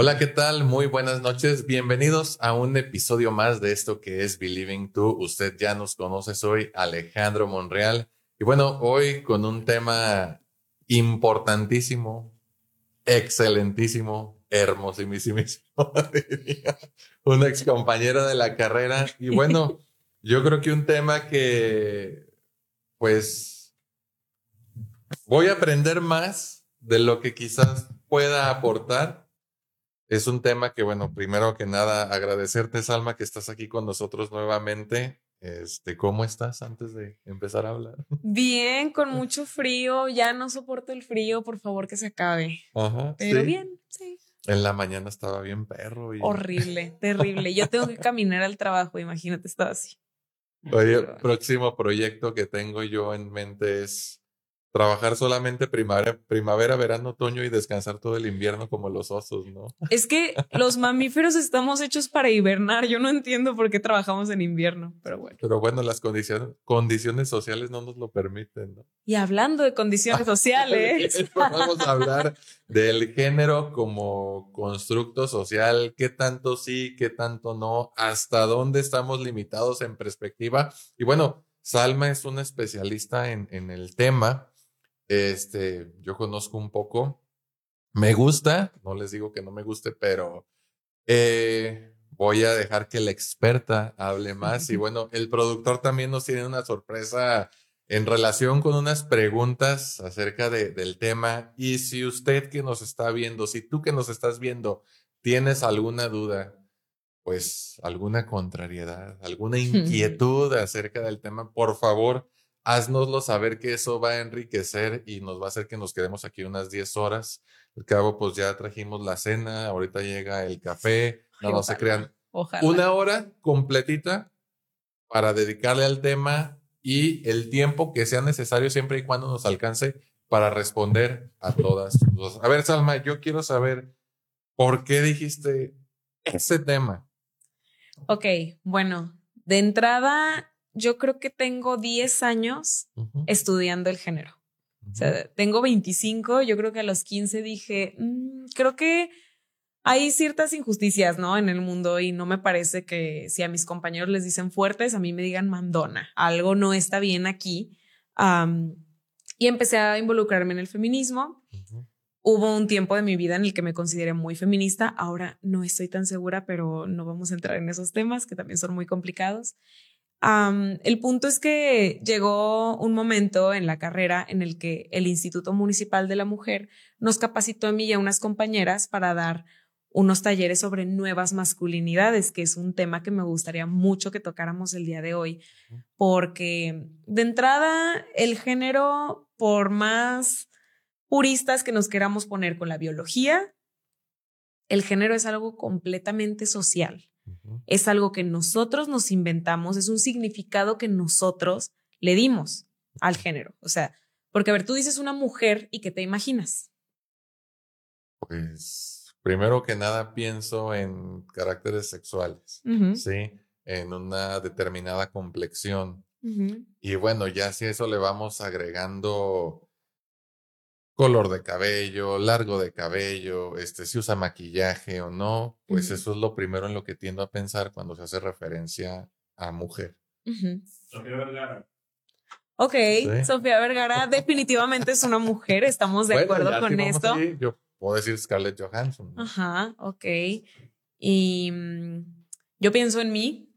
Hola, ¿qué tal? Muy buenas noches. Bienvenidos a un episodio más de esto que es Believing To. Usted ya nos conoce, soy Alejandro Monreal. Y bueno, hoy con un tema importantísimo, excelentísimo, hermosísimo, un ex compañero de la carrera. Y bueno, yo creo que un tema que, pues, voy a aprender más de lo que quizás pueda aportar es un tema que, bueno, primero que nada, agradecerte, Salma, que estás aquí con nosotros nuevamente. Este, ¿cómo estás antes de empezar a hablar? Bien, con mucho frío. Ya no soporto el frío, por favor que se acabe. Ajá. Pero bien, sí. En la mañana estaba bien perro. Y... Horrible, terrible. Yo tengo que caminar al trabajo, imagínate, estaba así. Oye, próximo proyecto que tengo yo en mente es trabajar solamente primavera, primavera, verano, otoño y descansar todo el invierno como los osos, ¿no? Es que los mamíferos estamos hechos para hibernar. Yo no entiendo por qué trabajamos en invierno, pero bueno. Pero bueno, las condiciones, condiciones sociales no nos lo permiten, ¿no? Y hablando de condiciones sociales. Vamos a hablar del género como constructo social, qué tanto sí, qué tanto no, hasta dónde estamos limitados en perspectiva. Y bueno, Salma es una especialista en, en el tema este, yo conozco un poco. Me gusta, no les digo que no me guste, pero eh, voy a dejar que la experta hable más. Y bueno, el productor también nos tiene una sorpresa en relación con unas preguntas acerca de, del tema. Y si usted que nos está viendo, si tú que nos estás viendo, tienes alguna duda, pues alguna contrariedad, alguna inquietud acerca del tema, por favor, haznoslo saber que eso va a enriquecer y nos va a hacer que nos quedemos aquí unas 10 horas. Al cabo, pues ya trajimos la cena, ahorita llega el café, no, no se crean. Una hora completita para dedicarle al tema y el tiempo que sea necesario siempre y cuando nos alcance para responder a todas. A ver, Salma, yo quiero saber por qué dijiste ese tema. Ok, bueno, de entrada yo creo que tengo 10 años estudiando el género. O sea, tengo 25, yo creo que a los 15 dije, mm, creo que hay ciertas injusticias, ¿no? En el mundo y no me parece que si a mis compañeros les dicen fuertes, a mí me digan mandona. Algo no está bien aquí. y empecé a involucrarme en el feminismo. Hubo un tiempo de mi vida en el que me consideré muy feminista. Ahora no estoy tan segura, pero no vamos a entrar en esos temas que también son muy complicados el punto es que llegó un momento en la carrera en el que el Instituto Municipal de la Mujer nos capacitó a mí y a unas compañeras para dar unos talleres sobre nuevas masculinidades, que es un tema que me gustaría mucho que tocáramos el día de hoy, porque de entrada el género, por más puristas que nos queramos poner con la biología, el género es algo completamente social. Es algo que nosotros nos inventamos, es un significado que nosotros le dimos al género. O sea, porque a ver, tú dices una mujer y ¿qué te imaginas? Pues primero que nada pienso en caracteres sexuales, ¿sí? En una determinada complexión. Y bueno, ya si eso le vamos agregando color de cabello, largo de cabello, este, si usa maquillaje o no, pues eso es lo primero en lo que tiendo a pensar cuando se hace referencia a mujer. Sofía Vergara. Ok, Sofía Vergara definitivamente es una mujer, estamos de acuerdo con esto. yo puedo decir Scarlett Johansson. Ajá, ok. Y mm, yo pienso en mí,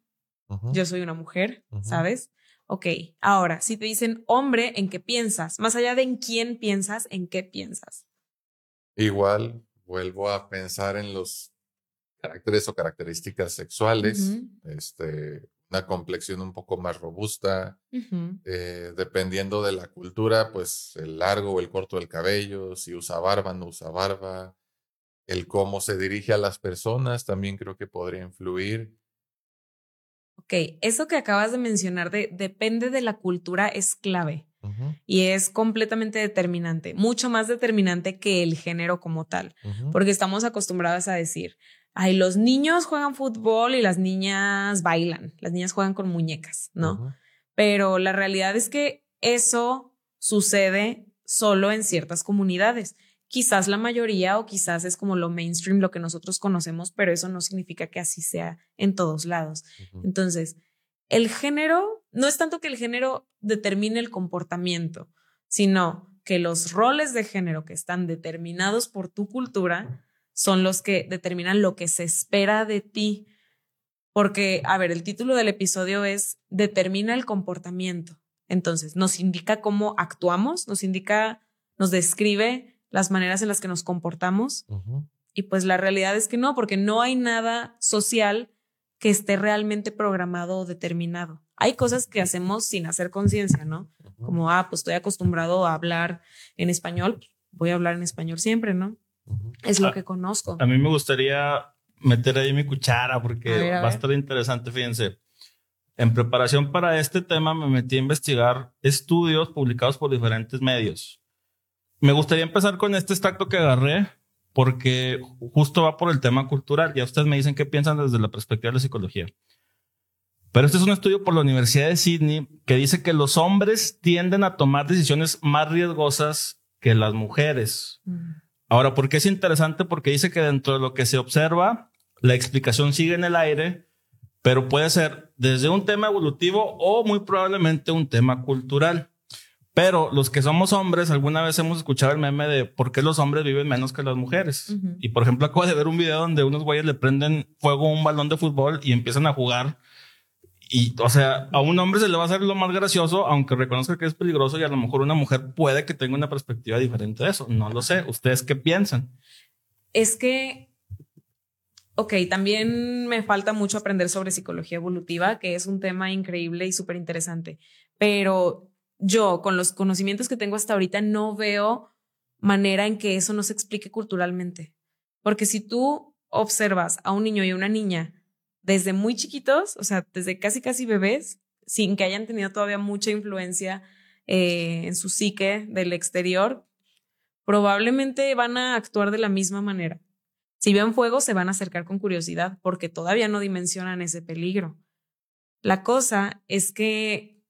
yo soy una mujer, ¿sabes? Ok, ahora, si te dicen hombre, ¿en qué piensas? Más allá de en quién piensas, ¿en qué piensas? Igual, vuelvo a pensar en los caracteres o características sexuales, este, una complexión un poco más robusta, eh, dependiendo de la cultura, pues el largo o el corto del cabello, si usa barba, no usa barba, el cómo se dirige a las personas también creo que podría influir. Ok, eso que acabas de mencionar de depende de la cultura es clave y es completamente determinante, mucho más determinante que el género como tal, porque estamos acostumbrados a decir, ay, los niños juegan fútbol y las niñas bailan, las niñas juegan con muñecas, ¿no? Pero la realidad es que eso sucede solo en ciertas comunidades. Quizás la mayoría o quizás es como lo mainstream, lo que nosotros conocemos, pero eso no significa que así sea en todos lados. Entonces, el género, no es tanto que el género determine el comportamiento, sino que los roles de género que están determinados por tu cultura son los que determinan lo que se espera de ti. Porque, a ver, el título del episodio es Determina el comportamiento. Entonces, nos indica cómo actuamos, nos indica, nos describe las maneras en las que nos comportamos. Y pues la realidad es que no, porque no hay nada social que esté realmente programado o determinado. Hay cosas que hacemos sin hacer conciencia, ¿no? Como, ah, pues estoy acostumbrado a hablar en español, voy a hablar en español siempre, ¿no? Es lo ah, que conozco. A mí me gustaría meter ahí mi cuchara porque va a estar interesante, fíjense. En preparación para este tema me metí a investigar estudios publicados por diferentes medios. Me gustaría empezar con este extracto que agarré porque justo va por el tema cultural. Ya ustedes me dicen qué piensan desde la perspectiva de la psicología. Pero este es un estudio por la Universidad de Sydney que dice que los hombres tienden a tomar decisiones más riesgosas que las mujeres. Mm. Ahora, ¿por qué es interesante? Porque dice que dentro de lo que se observa, la explicación sigue en el aire, pero puede ser desde un tema evolutivo o muy probablemente un tema cultural. Pero los que somos hombres, alguna vez hemos escuchado el meme de por qué los hombres viven menos que las mujeres. Y por ejemplo, acabo de ver un video donde unos güeyes le prenden fuego a un balón de fútbol y empiezan a jugar. Y, o sea, a un hombre se le va a hacer lo más gracioso, aunque reconozca que es peligroso y a lo mejor una mujer puede que tenga una perspectiva diferente de eso. No lo sé. ¿Ustedes qué piensan? Es que, ok, también me falta mucho aprender sobre psicología evolutiva, que es un tema increíble y súper interesante. Pero yo, con los conocimientos que tengo hasta ahorita, no veo manera en que eso no se explique culturalmente. Porque si tú observas a un niño y a una niña desde muy chiquitos, o sea, desde casi casi bebés, sin que hayan tenido todavía mucha influencia eh, en su psique del exterior, probablemente van a actuar de la misma manera. Si ven fuego, se van a acercar con curiosidad porque todavía no dimensionan ese peligro. La cosa es que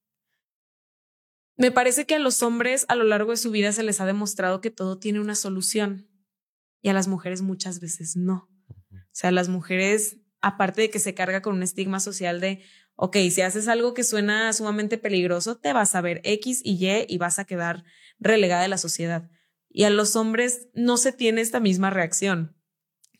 me parece que a los hombres a lo largo de su vida se les ha demostrado que todo tiene una solución y a las mujeres muchas veces no. O sea, las mujeres, aparte de que se carga con un estigma social de, ok, si haces algo que suena sumamente peligroso, te vas a ver X y Y y vas a quedar relegada de la sociedad. Y a los hombres no se tiene esta misma reacción.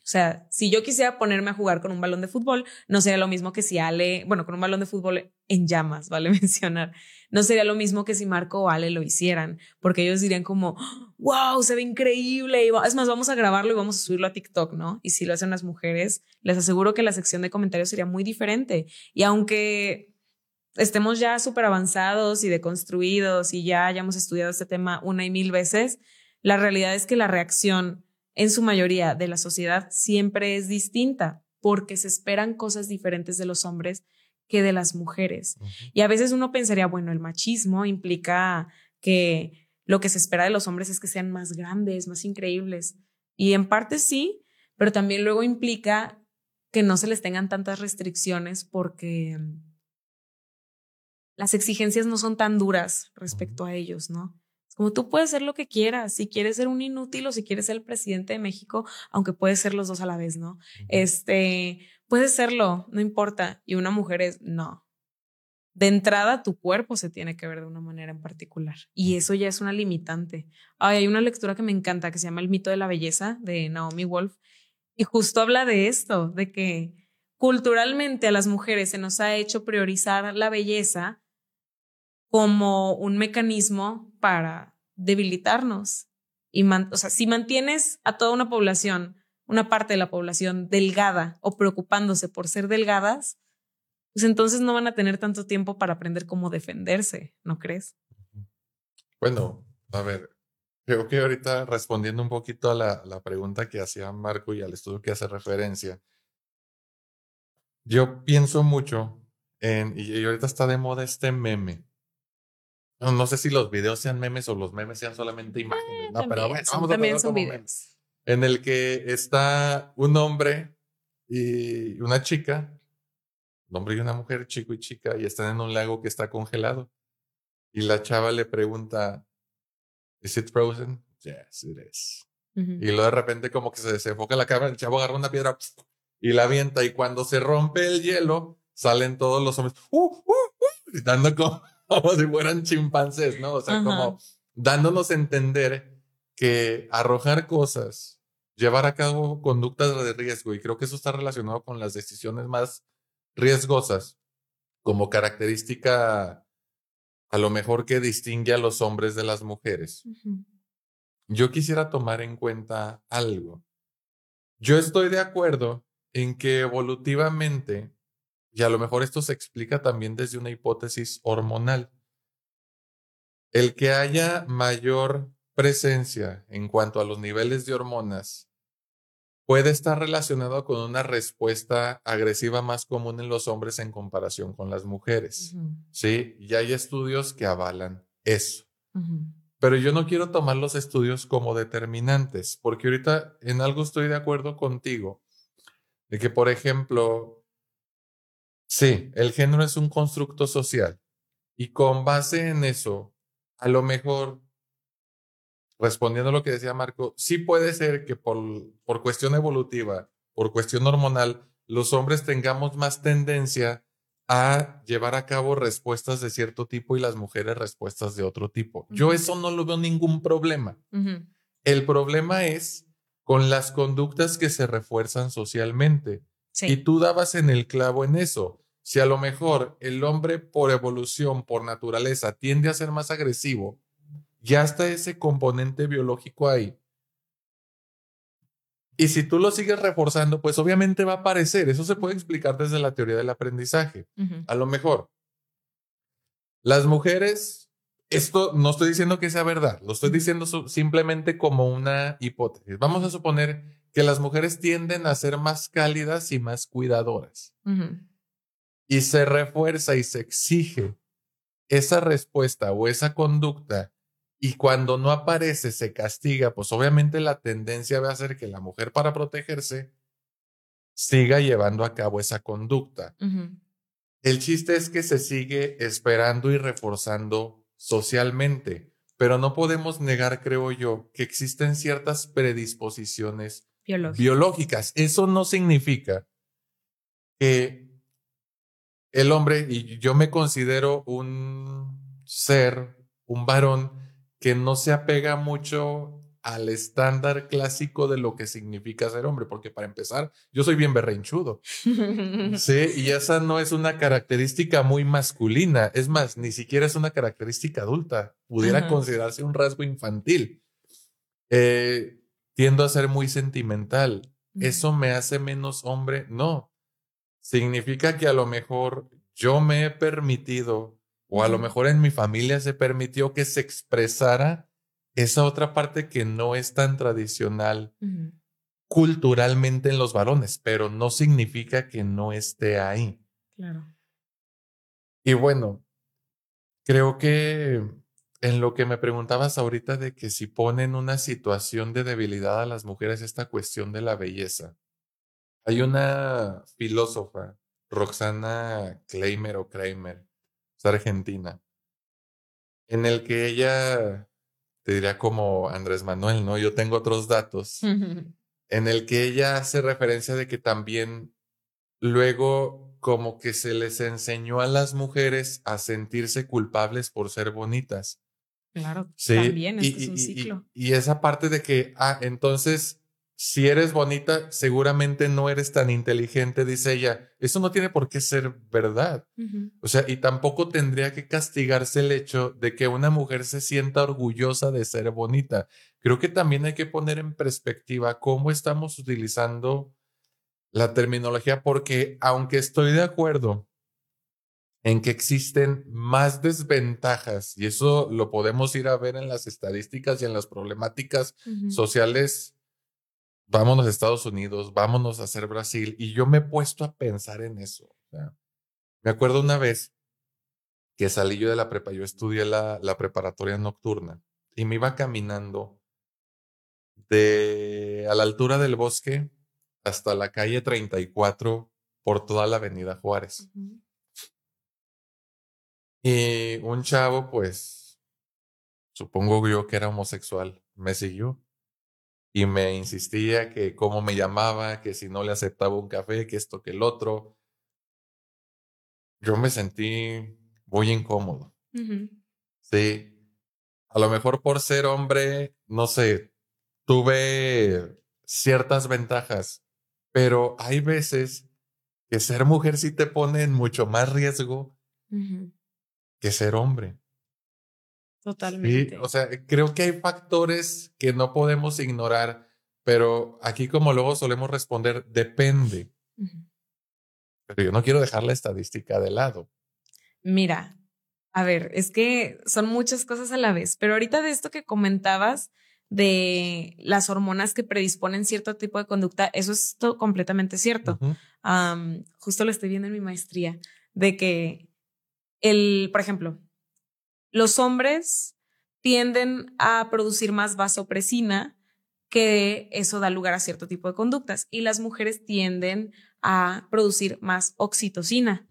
O sea, si yo quisiera ponerme a jugar con un balón de fútbol, no sería lo mismo que si Ale, bueno, con un balón de fútbol en llamas, vale mencionar, no sería lo mismo que si Marco o Ale lo hicieran, porque ellos dirían como, wow, se ve increíble, es más, vamos a grabarlo y vamos a subirlo a TikTok, ¿no? Y si lo hacen las mujeres, les aseguro que la sección de comentarios sería muy diferente. Y aunque estemos ya súper avanzados y deconstruidos y ya hayamos estudiado este tema una y mil veces, la realidad es que la reacción en su mayoría de la sociedad siempre es distinta porque se esperan cosas diferentes de los hombres que de las mujeres. Y a veces uno pensaría, bueno, el machismo implica que lo que se espera de los hombres es que sean más grandes, más increíbles. Y en parte sí, pero también luego implica que no se les tengan tantas restricciones porque las exigencias no son tan duras respecto a ellos, ¿no? Como tú puedes ser lo que quieras, si quieres ser un inútil o si quieres ser el presidente de México, aunque puedes ser los dos a la vez, ¿no? Este, puedes serlo, no importa. Y una mujer es, no. De entrada, tu cuerpo se tiene que ver de una manera en particular. Y eso ya es una limitante. hay una lectura que me encanta que se llama El mito de la belleza de Naomi Wolf. Y justo habla de esto, de que culturalmente a las mujeres se nos ha hecho priorizar la belleza como un mecanismo para debilitarnos. Y o sea, si mantienes a toda una población, una parte de la población delgada o preocupándose por ser delgadas, pues entonces no van a tener tanto tiempo para aprender cómo defenderse, ¿no crees? Bueno, a ver, creo que ahorita respondiendo un poquito a la, la pregunta que hacía Marco y al estudio que hace referencia, yo pienso mucho en, y ahorita está de moda este meme, no, sé si los videos sean memes o los memes sean solamente imágenes, eh, no, pero bueno, vamos a también son videos. En el que está un hombre y una chica, un hombre y una mujer, chico y chica, y están en un lago que está congelado. Y la chava le pregunta, ¿Is it frozen? Yes, it is. Y luego de repente como que se desenfoca la cámara, el chavo agarra una piedra y la avienta y cuando se rompe el hielo, salen todos los hombres, uh, uh, uh, gritando como, como, si fueran chimpancés, ¿no? O sea, como dándonos a entender que arrojar cosas, llevar a cabo conductas de riesgo, y creo que eso está relacionado con las decisiones más riesgosas, como característica a lo mejor que distingue a los hombres de las mujeres. Yo quisiera tomar en cuenta algo. Yo estoy de acuerdo en que evolutivamente, y a lo mejor esto se explica también desde una hipótesis hormonal, el que haya mayor presencia en cuanto a los niveles de hormonas puede estar relacionado con una respuesta agresiva más común en los hombres en comparación con las mujeres. Sí, y hay estudios que avalan eso. Pero yo no quiero tomar los estudios como determinantes, porque ahorita en algo estoy de acuerdo contigo, de que, por ejemplo, sí, el género es un constructo social y con base en eso, a lo mejor respondiendo a lo que decía Marco, sí puede ser que por, por cuestión evolutiva, por cuestión hormonal, los hombres tengamos más tendencia a llevar a cabo respuestas de cierto tipo y las mujeres respuestas de otro tipo. Yo eso no lo veo ningún problema. El problema es con las conductas que se refuerzan socialmente. Y tú dabas en el clavo en eso. Si a lo mejor el hombre por evolución, por naturaleza, tiende a ser más agresivo, ya está ese componente biológico ahí. Y si tú lo sigues reforzando, pues obviamente va a aparecer. Eso se puede explicar desde la teoría del aprendizaje. A lo mejor, las mujeres, esto no estoy diciendo que sea verdad, lo estoy diciendo simplemente como una hipótesis. Vamos a suponer que las mujeres tienden a ser más cálidas y más cuidadoras. Y se refuerza y se exige esa respuesta o esa conducta y cuando no aparece, se castiga, pues obviamente la tendencia va a ser que la mujer para protegerse siga llevando a cabo esa conducta. El chiste es que se sigue esperando y reforzando socialmente, pero no podemos negar, creo yo, que existen ciertas predisposiciones biológicas. Eso no significa que el hombre, y yo me considero un ser, un varón, que no se apega mucho al estándar clásico de lo que significa ser hombre, porque para empezar, yo soy bien berrenchudo. sí, y esa no es una característica muy masculina, es más, ni siquiera es una característica adulta, pudiera considerarse un rasgo infantil. Eh, tiendo a ser muy sentimental. ¿Eso me hace menos hombre? No. Significa que a lo mejor yo me he permitido o a lo mejor en mi familia se permitió que se expresara esa otra parte que no es tan tradicional culturalmente en los varones, pero no significa que no esté ahí. Claro. Y bueno, creo que en lo que me preguntabas ahorita de que si ponen una situación de debilidad a las mujeres esta cuestión de la belleza. Hay una filósofa, Roxana Kleimer o Kramer, argentina, en el que ella, te diría como Andrés Manuel, ¿no? Yo tengo otros datos, en el que ella hace referencia de que también luego como que se les enseñó a las mujeres a sentirse culpables por ser bonitas. Claro, sí, también es, un ciclo. y, esa parte de que, ah, entonces si eres bonita, seguramente no eres tan inteligente, dice ella. Eso no tiene por qué ser verdad. O sea, y tampoco tendría que castigarse el hecho de que una mujer se sienta orgullosa de ser bonita. Creo que también hay que poner en perspectiva cómo estamos utilizando la terminología, porque aunque estoy de acuerdo en que existen más desventajas, y eso lo podemos ir a ver en las estadísticas y en las problemáticas sociales vámonos a Estados Unidos, vámonos a hacer Brasil. Y yo me he puesto a pensar en eso. me acuerdo una vez que salí yo de la prepa, yo estudié la, la preparatoria nocturna y me iba caminando de a la altura del bosque hasta la calle 34 por toda la avenida Juárez. Y un chavo, pues, supongo yo que era homosexual, me siguió y me insistía que cómo me llamaba, que si no le aceptaba un café, que esto, que el otro. Yo me sentí muy incómodo. Sí. A lo mejor por ser hombre, no sé, tuve ciertas ventajas, pero hay veces que ser mujer sí te pone en mucho más riesgo que ser hombre. Totalmente. o sea, creo que hay factores que no podemos ignorar, pero aquí como luego solemos responder, depende. Pero yo no quiero dejar la estadística de lado. Mira, a ver, es que son muchas cosas a la vez, pero ahorita de esto que comentabas de las hormonas que predisponen cierto tipo de conducta, eso es completamente cierto. justo lo estoy viendo en mi maestría, de que el, por ejemplo, los hombres tienden a producir más vasopresina, que eso da lugar a cierto tipo de conductas, y las mujeres tienden a producir más oxitocina.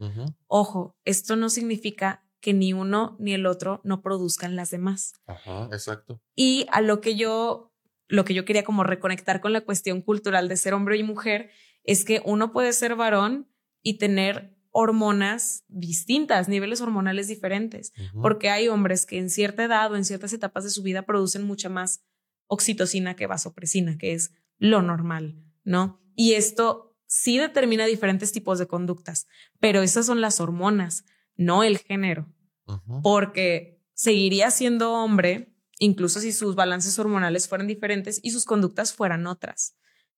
Ojo, esto no significa que ni uno ni el otro no produzcan las demás. Ajá, exacto. Y a lo que yo, lo que yo quería como reconectar con la cuestión cultural de ser hombre y mujer es que uno puede ser varón y tener hormonas distintas, niveles hormonales diferentes, porque hay hombres que en cierta edad o en ciertas etapas de su vida producen mucha más oxitocina que vasopresina, que es lo normal, ¿no? Y esto sí determina diferentes tipos de conductas, pero esas son las hormonas, no el género, porque seguiría siendo hombre, incluso si sus balances hormonales fueran diferentes y sus conductas fueran otras.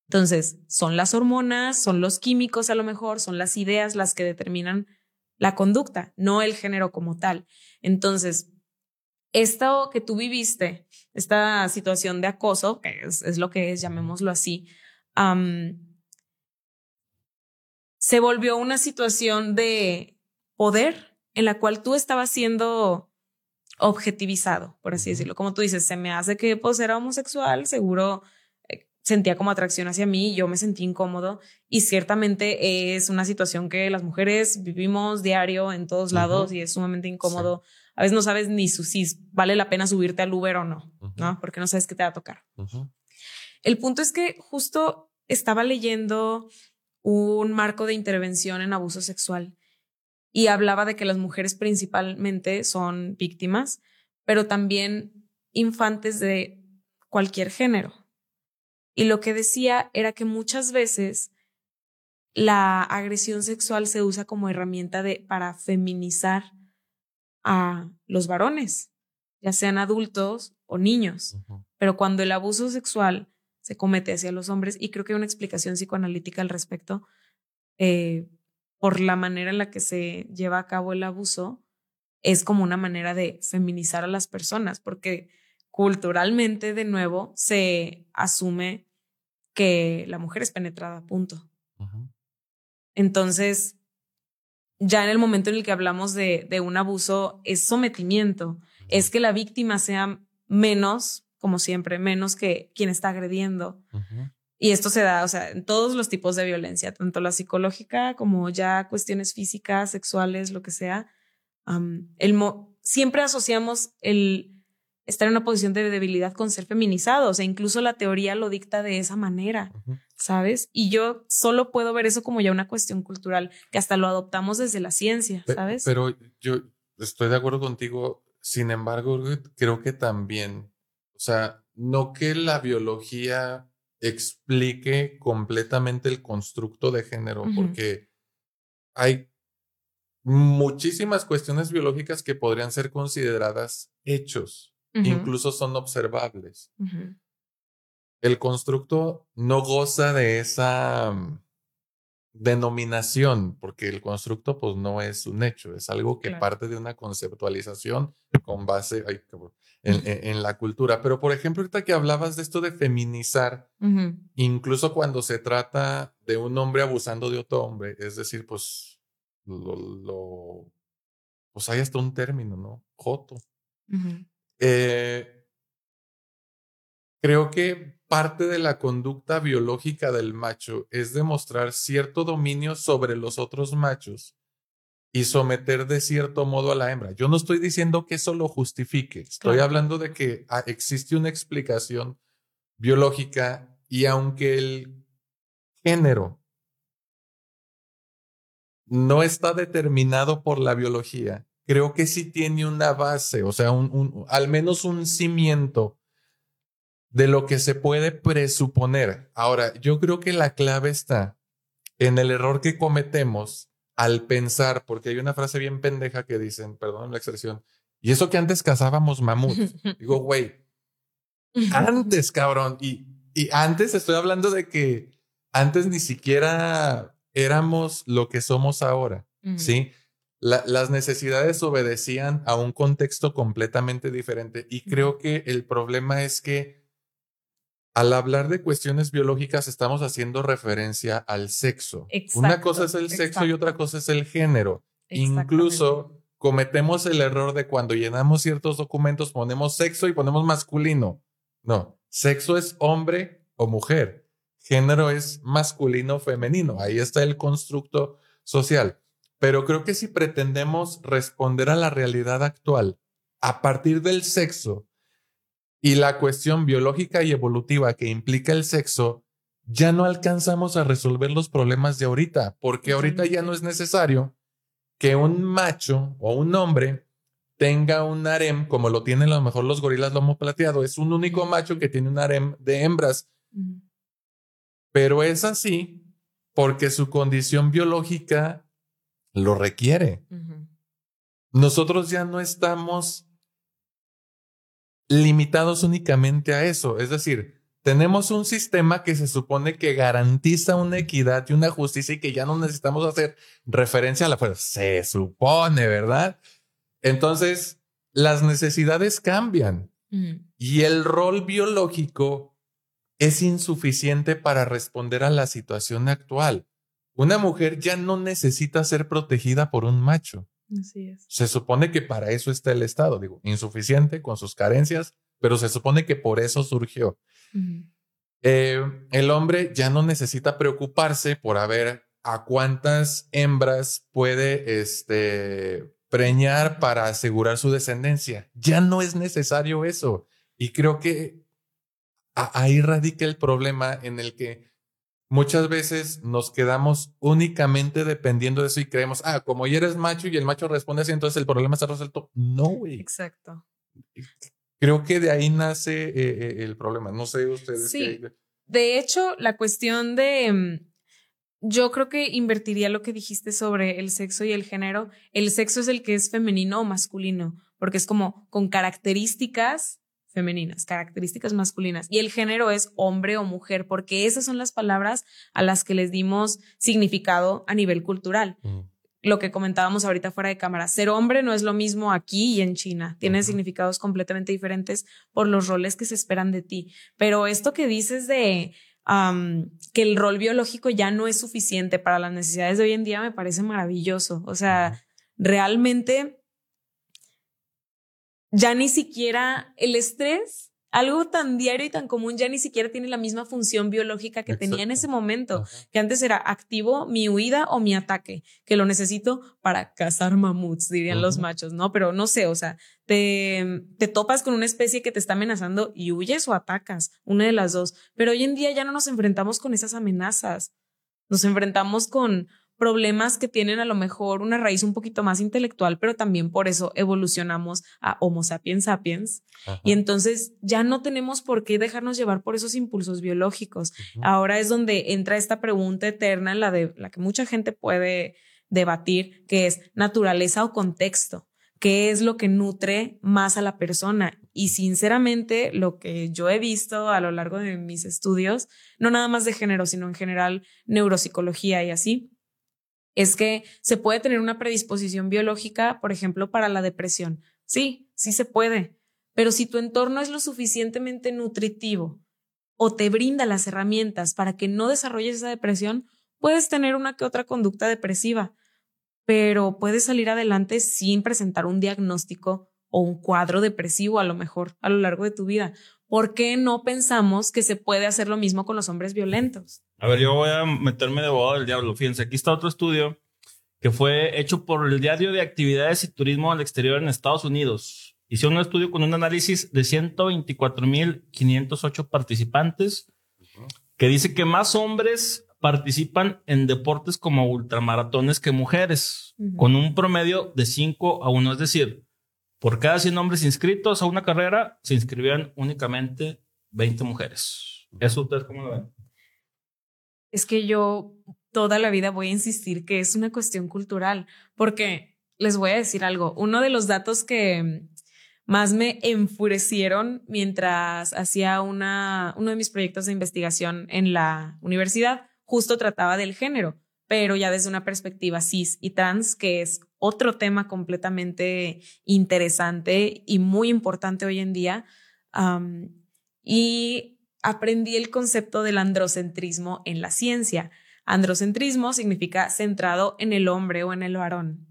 Entonces, son las hormonas, son los químicos a lo mejor, son las ideas las que determinan la conducta, no el género como tal. Entonces, esto que tú viviste, esta situación de acoso, que es, lo que es, llamémoslo así, se volvió una situación de poder en la cual tú estabas siendo objetivizado, por así decirlo. Como tú dices, se me hace que pues era homosexual, seguro sentía como atracción hacia mí, yo me sentí incómodo y ciertamente es una situación que las mujeres vivimos diario en todos lados y es sumamente incómodo. A veces no sabes ni si vale la pena subirte al Uber o no, ¿no? Porque no sabes qué te va a tocar. El punto es que justo estaba leyendo un marco de intervención en abuso sexual y hablaba de que las mujeres principalmente son víctimas, pero también infantes de cualquier género. Y lo que decía era que muchas veces la agresión sexual se usa como herramienta de, para feminizar a los varones, ya sean adultos o niños. Pero cuando el abuso sexual se comete hacia los hombres, y creo que hay una explicación psicoanalítica al respecto, eh, por la manera en la que se lleva a cabo el abuso, es como una manera de feminizar a las personas, porque culturalmente, de nuevo, se asume que la mujer es penetrada, punto. Entonces, ya en el momento en el que hablamos de, de un abuso, es sometimiento, es que la víctima sea menos, como siempre, menos que quien está agrediendo. Y esto se da, o sea, en todos los tipos de violencia, tanto la psicológica como ya cuestiones físicas, sexuales, lo que sea. el siempre asociamos el estar en una posición de debilidad con ser feminizado, o sea, incluso la teoría lo dicta de esa manera, ¿sabes? Y yo solo puedo ver eso como ya una cuestión cultural, que hasta lo adoptamos desde la ciencia, ¿sabes? Pero yo estoy de acuerdo contigo, sin embargo, creo que también, o sea, no que la biología explique completamente el constructo de género, porque hay muchísimas cuestiones biológicas que podrían ser consideradas hechos incluso son observables. El constructo no goza de esa mm, denominación, porque el constructo pues no es un hecho, es algo que parte de una conceptualización con base en, la cultura. Pero por ejemplo, ahorita que hablabas de esto de feminizar, incluso cuando se trata de un hombre abusando de otro hombre, es decir, pues lo, pues hay hasta un término, ¿no? Joto. Eh, creo que parte de la conducta biológica del macho es demostrar cierto dominio sobre los otros machos y someter de cierto modo a la hembra. Yo no estoy diciendo que eso lo justifique, estoy hablando de que ah, existe una explicación biológica y aunque el género no está determinado por la biología, creo que sí tiene una base, o sea, un, al menos un cimiento de lo que se puede presuponer. Ahora, yo creo que la clave está en el error que cometemos al pensar, porque hay una frase bien pendeja que dicen, perdón la expresión, y eso que antes cazábamos mamuts. Digo, güey, antes, cabrón, y, y antes estoy hablando de que antes ni siquiera éramos lo que somos ahora, ¿sí? Las necesidades obedecían a un contexto completamente diferente y creo que el problema es que al hablar de cuestiones biológicas estamos haciendo referencia al sexo. Una cosa es el sexo y otra cosa es el género. Incluso cometemos el error de cuando llenamos ciertos documentos ponemos sexo y ponemos masculino. No, sexo es hombre o mujer. Género es masculino o femenino. Ahí está el constructo social. Pero creo que si pretendemos responder a la realidad actual a partir del sexo y la cuestión biológica y evolutiva que implica el sexo, ya no alcanzamos a resolver los problemas de ahorita, porque ahorita ya no es necesario que un macho o un hombre tenga un harem como lo tienen a lo mejor los gorilas lomo plateado. Es un único macho que tiene un harem de hembras. Pero es así porque su condición biológica lo requiere. Nosotros ya no estamos limitados únicamente a eso. Es decir, tenemos un sistema que se supone que garantiza una equidad y una justicia y que ya no necesitamos hacer referencia a la fuerza. Se supone, ¿verdad? Entonces, las necesidades cambian y el rol biológico es insuficiente para responder a la situación actual. Una mujer ya no necesita ser protegida por un macho. Así es. Se supone que para eso está el Estado, digo, insuficiente con sus carencias, pero se supone que por eso surgió. Eh, el hombre ya no necesita preocuparse por a ver a cuántas hembras puede este, preñar para asegurar su descendencia. Ya no es necesario eso. Y creo que ahí radica el problema en el que muchas veces nos quedamos únicamente dependiendo de eso y creemos, ah, como ya eres macho y el macho responde así, entonces el problema está resuelto. No, güey. Exacto. Creo que de ahí nace eh, eh, el problema. No sé ustedes. Sí. De hecho, la cuestión de... Mm, yo creo que invertiría lo que dijiste sobre el sexo y el género. El sexo es el que es femenino o masculino, porque es como con características femeninas, características masculinas. Y el género es hombre o mujer, porque esas son las palabras a las que les dimos significado a nivel cultural. Mm. Lo que comentábamos ahorita fuera de cámara, ser hombre no es lo mismo aquí y en China, tiene significados completamente diferentes por los roles que se esperan de ti. Pero esto que dices de que el rol biológico ya no es suficiente para las necesidades de hoy en día me parece maravilloso. O sea, realmente ya ni siquiera el estrés, algo tan diario y tan común, ya ni siquiera tiene la misma función biológica que tenía en ese momento, que antes era activo mi huida o mi ataque, que lo necesito para cazar mamuts, dirían los machos, ¿no? Pero no sé, o sea, te, te topas con una especie que te está amenazando y huyes o atacas, una de las dos. Pero hoy en día ya no nos enfrentamos con esas amenazas, nos enfrentamos con problemas que tienen a lo mejor una raíz un poquito más intelectual, pero también por eso evolucionamos a Homo sapiens sapiens. Y entonces ya no tenemos por qué dejarnos llevar por esos impulsos biológicos. Ahora es donde entra esta pregunta eterna, la de la que mucha gente puede debatir, que es naturaleza o contexto. ¿Qué es lo que nutre más a la persona? Y sinceramente, lo que yo he visto a lo largo de mis estudios, no nada más de género, sino en general neuropsicología y así, es que se puede tener una predisposición biológica, por ejemplo, para la depresión. Sí, sí se puede, pero si tu entorno es lo suficientemente nutritivo o te brinda las herramientas para que no desarrolles esa depresión, puedes tener una que otra conducta depresiva, pero puedes salir adelante sin presentar un diagnóstico o un cuadro depresivo a lo mejor a lo largo de tu vida. ¿Por qué no pensamos que se puede hacer lo mismo con los hombres violentos? A ver, yo voy a meterme de abogado del diablo. Fíjense, aquí está otro estudio que fue hecho por el Diario de Actividades y Turismo al Exterior en Estados Unidos. Hicieron un estudio con un análisis de 124.508 participantes que dice que más hombres participan en deportes como ultramaratones que mujeres, con un promedio de 5 a 1. Es decir, por cada 100 hombres inscritos a una carrera, se inscribían únicamente 20 mujeres. ¿Eso ustedes cómo lo ven? Es que yo toda la vida voy a insistir que es una cuestión cultural, porque les voy a decir algo. Uno de los datos que más me enfurecieron mientras hacía una, uno de mis proyectos de investigación en la universidad justo trataba del género, pero ya desde una perspectiva cis y trans, que es otro tema completamente interesante y muy importante hoy en día. y aprendí el concepto del androcentrismo en la ciencia. Androcentrismo significa centrado en el hombre o en el varón.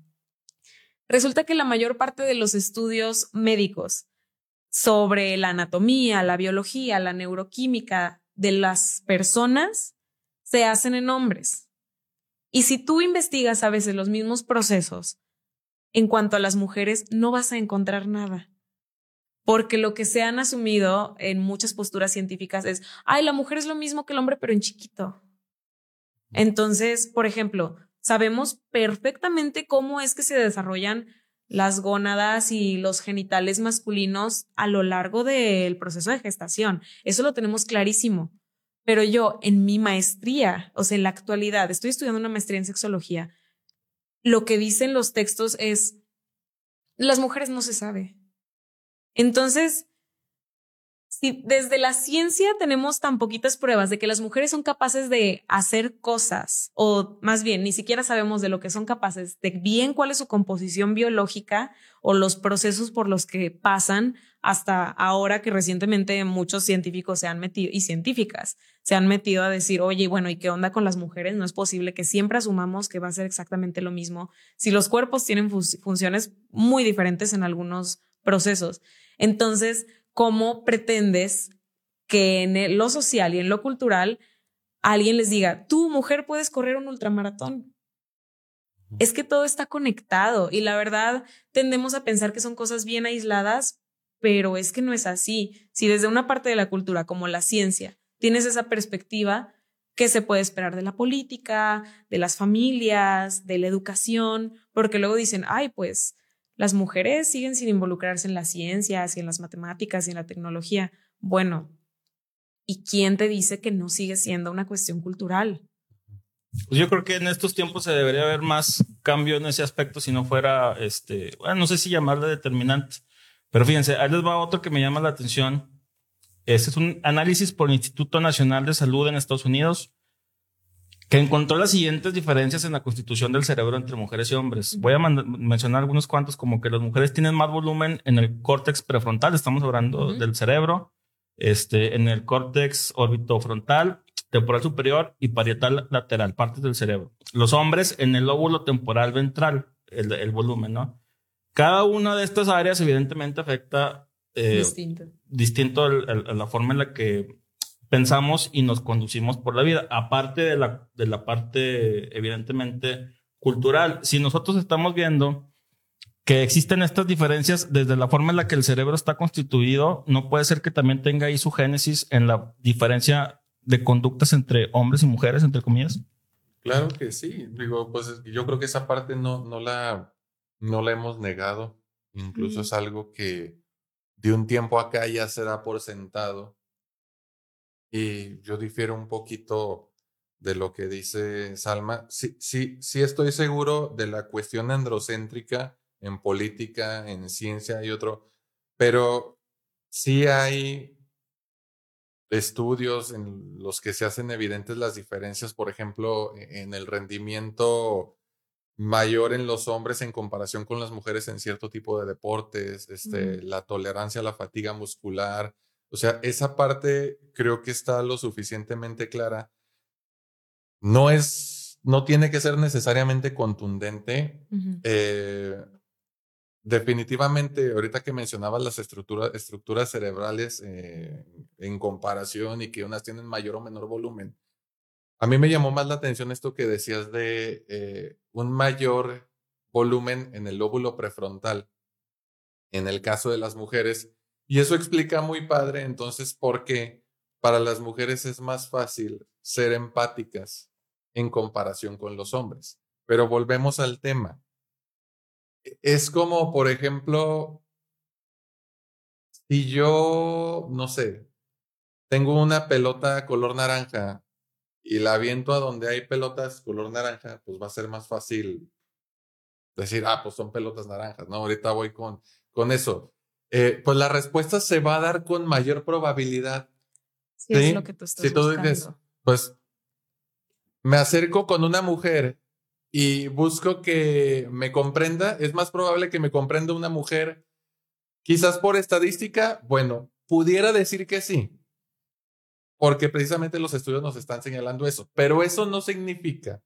Resulta que la mayor parte de los estudios médicos sobre la anatomía, la biología, la neuroquímica de las personas se hacen en hombres. Y si tú investigas a veces los mismos procesos en cuanto a las mujeres, no vas a encontrar nada. Porque lo que se han asumido en muchas posturas científicas es, ay, la mujer es lo mismo que el hombre, pero en chiquito. Entonces, por ejemplo, sabemos perfectamente cómo es que se desarrollan las gónadas y los genitales masculinos a lo largo del proceso de gestación. Eso lo tenemos clarísimo. Pero yo en mi maestría, o sea, en la actualidad, estoy estudiando una maestría en sexología, lo que dicen los textos es, las mujeres no se sabe. Entonces, si desde la ciencia tenemos tan poquitas pruebas de que las mujeres son capaces de hacer cosas, o más bien, ni siquiera sabemos de lo que son capaces, de bien cuál es su composición biológica o los procesos por los que pasan hasta ahora que recientemente muchos científicos se han metido y científicas se han metido a decir, oye, bueno, ¿y qué onda con las mujeres? No es posible que siempre asumamos que va a ser exactamente lo mismo si los cuerpos tienen funciones muy diferentes en algunos procesos. Entonces, ¿cómo pretendes que en lo social y en lo cultural alguien les diga, tú mujer puedes correr un ultramaratón? Es que todo está conectado y la verdad tendemos a pensar que son cosas bien aisladas, pero es que no es así. Si desde una parte de la cultura como la ciencia tienes esa perspectiva, ¿qué se puede esperar de la política, de las familias, de la educación? Porque luego dicen, ay, pues las mujeres siguen sin involucrarse en las ciencias y en las matemáticas y en la tecnología. Bueno, ¿y quién te dice que no sigue siendo una cuestión cultural? Pues yo creo que en estos tiempos se debería haber más cambio en ese aspecto si no fuera, este, bueno, no sé si llamarle determinante. Pero fíjense, ahí les va otro que me llama la atención. Este es un análisis por el Instituto Nacional de Salud en Estados Unidos que encontró las siguientes diferencias en la constitución del cerebro entre mujeres y hombres. Voy a mencionar algunos cuantos, como que las mujeres tienen más volumen en el córtex prefrontal, estamos hablando del cerebro, este, en el córtex orbitofrontal, temporal superior y parietal lateral, partes del cerebro. Los hombres en el lóbulo temporal ventral, el, el volumen, ¿no? Cada una de estas áreas evidentemente afecta eh, distinto, distinto la forma en la que pensamos y nos conducimos por la vida, aparte de la, de la parte evidentemente cultural. Si nosotros estamos viendo que existen estas diferencias desde la forma en la que el cerebro está constituido, no puede ser que también tenga ahí su génesis en la diferencia de conductas entre hombres y mujeres, entre comillas. Claro que sí. Digo, pues yo creo que esa parte no, no la no la hemos negado. Incluso es algo que de un tiempo acá ya se da por sentado. Y yo difiero un poquito de lo que dice Salma. Sí, sí, sí estoy seguro de la cuestión androcéntrica en política, en ciencia y otro, pero sí hay estudios en los que se hacen evidentes las diferencias, por ejemplo, e-, en el rendimiento mayor en los hombres en comparación con las mujeres en cierto tipo de deportes, este, la tolerancia a la fatiga muscular. O sea, esa parte creo que está lo suficientemente clara. No es, no tiene que ser necesariamente contundente. Eh, definitivamente, ahorita que mencionabas las estructuras, estructuras cerebrales eh, en comparación y que unas tienen mayor o menor volumen, a mí me llamó más la atención esto que decías de eh, un mayor volumen en el lóbulo prefrontal. en el caso de las mujeres. Y eso explica muy padre entonces por qué para las mujeres es más fácil ser empáticas en comparación con los hombres. Pero volvemos al tema. Es como, por ejemplo, si yo, no sé, tengo una pelota color naranja y la aviento a donde hay pelotas color naranja, pues va a ser más fácil decir, ah, pues son pelotas naranjas, ¿no? Ahorita voy con, con eso. Eh, pues la respuesta se va a dar con mayor probabilidad. Sí, es lo que tú estás si tú dices, pues me acerco con una mujer y busco que me comprenda, es más probable que me comprenda una mujer, quizás por estadística, bueno, pudiera decir que sí, porque precisamente los estudios nos están señalando eso, pero eso no significa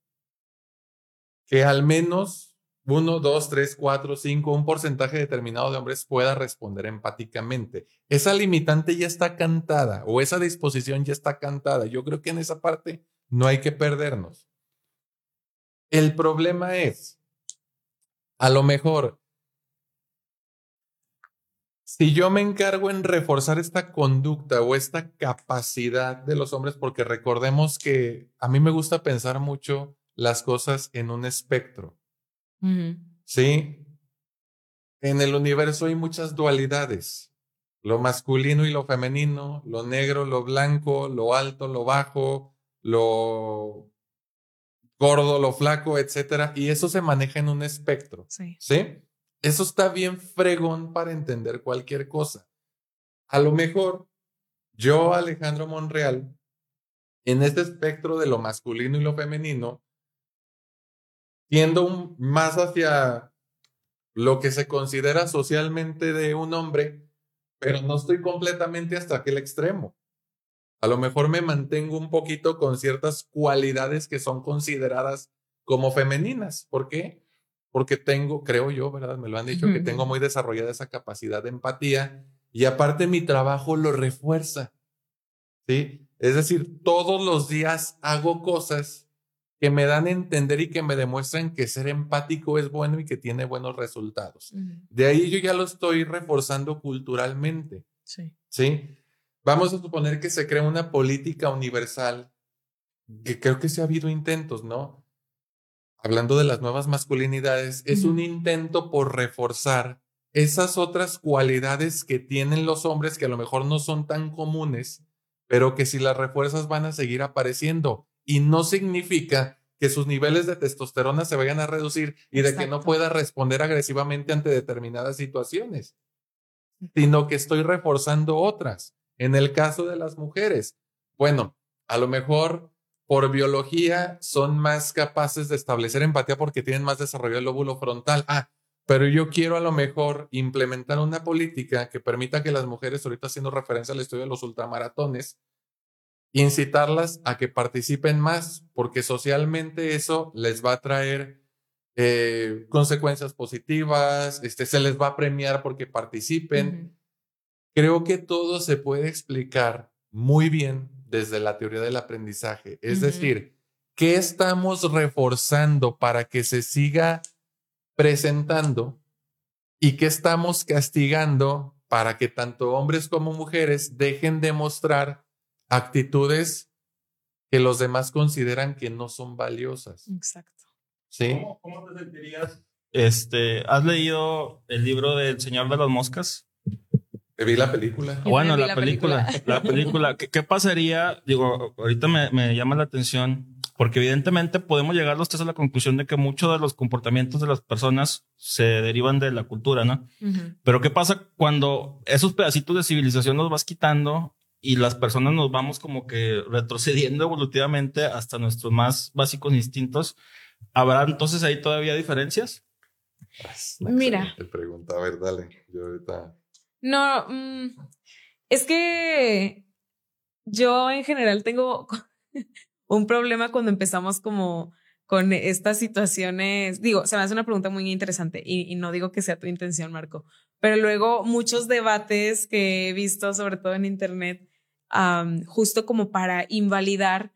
que al menos uno, dos, tres, cuatro, cinco, un porcentaje determinado de hombres pueda responder empáticamente. Esa limitante ya está cantada o esa disposición ya está cantada. Yo creo que en esa parte no hay que perdernos. El problema es, a lo mejor, si yo me encargo en reforzar esta conducta o esta capacidad de los hombres, porque recordemos que a mí me gusta pensar mucho las cosas en un espectro. Sí. En el universo hay muchas dualidades. Lo masculino y lo femenino, lo negro, lo blanco, lo alto, lo bajo, lo gordo, lo flaco, etcétera. Y eso se maneja en un espectro. Sí. ¿Sí? Eso está bien fregón para entender cualquier cosa. A lo mejor yo, Alejandro Monreal, en este espectro de lo masculino y lo femenino, tiendo más hacia lo que se considera socialmente de un hombre, pero no estoy completamente hasta aquel extremo. A lo mejor me mantengo un poquito con ciertas cualidades que son consideradas como femeninas. ¿Por qué? Porque tengo, creo yo, ¿verdad? Me lo han dicho, que tengo muy desarrollada esa capacidad de empatía y aparte mi trabajo lo refuerza. ¿Sí? Es decir, todos los días hago cosas que me dan a entender y que me demuestran que ser empático es bueno y que tiene buenos resultados. De ahí yo ya lo estoy reforzando culturalmente. Sí. ¿Sí? Vamos a suponer que se crea una política universal, que creo que sí ha habido intentos, ¿no? Hablando de las nuevas masculinidades, es un intento por reforzar esas otras cualidades que tienen los hombres que a lo mejor no son tan comunes, pero que si las refuerzas van a seguir apareciendo y no significa que sus niveles de testosterona se vayan a reducir y de que no pueda responder agresivamente ante determinadas situaciones, sino que estoy reforzando otras. En el caso de las mujeres, bueno, a lo mejor por biología son más capaces de establecer empatía porque tienen más desarrollo el lóbulo frontal. Ah, pero yo quiero a lo mejor implementar una política que permita que las mujeres, ahorita haciendo referencia al estudio de los ultramaratones, incitarlas a que participen más, porque socialmente eso les va a traer eh, consecuencias positivas, este, se les va a premiar porque participen. Creo que todo se puede explicar muy bien desde la teoría del aprendizaje. Es decir, ¿qué estamos reforzando para que se siga presentando y qué estamos castigando para que tanto hombres como mujeres dejen de mostrar actitudes que los demás consideran que no son valiosas. Exacto. ¿Sí? ¿Cómo, te sentirías? Este, ¿Has leído el libro del Señor de las Moscas? Vi la película. Bueno, la, película, La película. ¿Qué, pasaría? Digo, ahorita me, me, llama la atención porque evidentemente podemos llegar los tres a la conclusión de que muchos de los comportamientos de las personas se derivan de la cultura, ¿no? Pero ¿qué pasa cuando esos pedacitos de civilización los vas quitando y las personas nos vamos como que retrocediendo evolutivamente hasta nuestros más básicos instintos. ¿Habrá entonces ahí todavía diferencias? Mira. Te pregunta, a ver, dale. Yo ahorita. No, mm, es que yo en general tengo un problema cuando empezamos como con estas situaciones. Digo, se me hace una pregunta muy interesante y, y no digo que sea tu intención, Marco, pero luego muchos debates que he visto, sobre todo en Internet, justo como para invalidar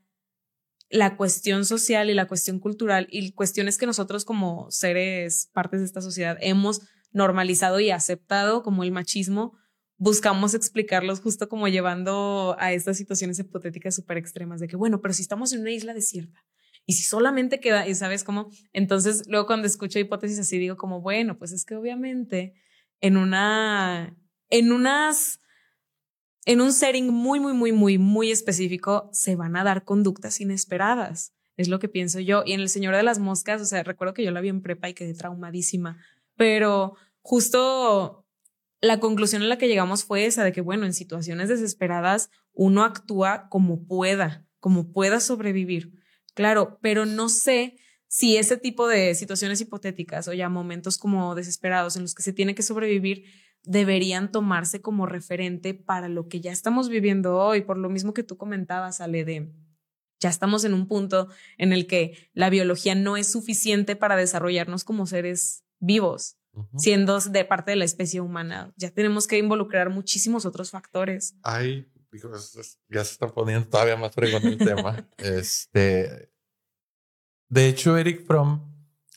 la cuestión social y la cuestión cultural y cuestiones que nosotros como seres, partes de esta sociedad, hemos normalizado y aceptado como el machismo, buscamos explicarlos justo como llevando a estas situaciones hipotéticas súper extremas de que, bueno, pero si estamos en una isla desierta y si solamente queda, y sabes cómo, entonces luego cuando escucho hipótesis así digo como, bueno, pues es que obviamente en una, en unas, en un setting muy, muy, muy, muy, muy específico se van a dar conductas inesperadas. Es lo que pienso yo. Y en El Señor de las Moscas, o sea, recuerdo que yo la vi en prepa y quedé traumadísima, pero justo la conclusión a la que llegamos fue esa de que, bueno, en situaciones desesperadas uno actúa como pueda, como pueda sobrevivir. Claro, pero no sé si ese tipo de situaciones hipotéticas o ya momentos como desesperados en los que se tiene que sobrevivir deberían tomarse como referente para lo que ya estamos viviendo hoy, por lo mismo que tú comentabas, Ale, de ya estamos en un punto en el que la biología no es suficiente para desarrollarnos como seres vivos, siendo de parte de la especie humana. Ya tenemos que involucrar muchísimos otros factores. Ay, ya se está poniendo todavía más fregón el tema. Este, de hecho, Eric Fromm,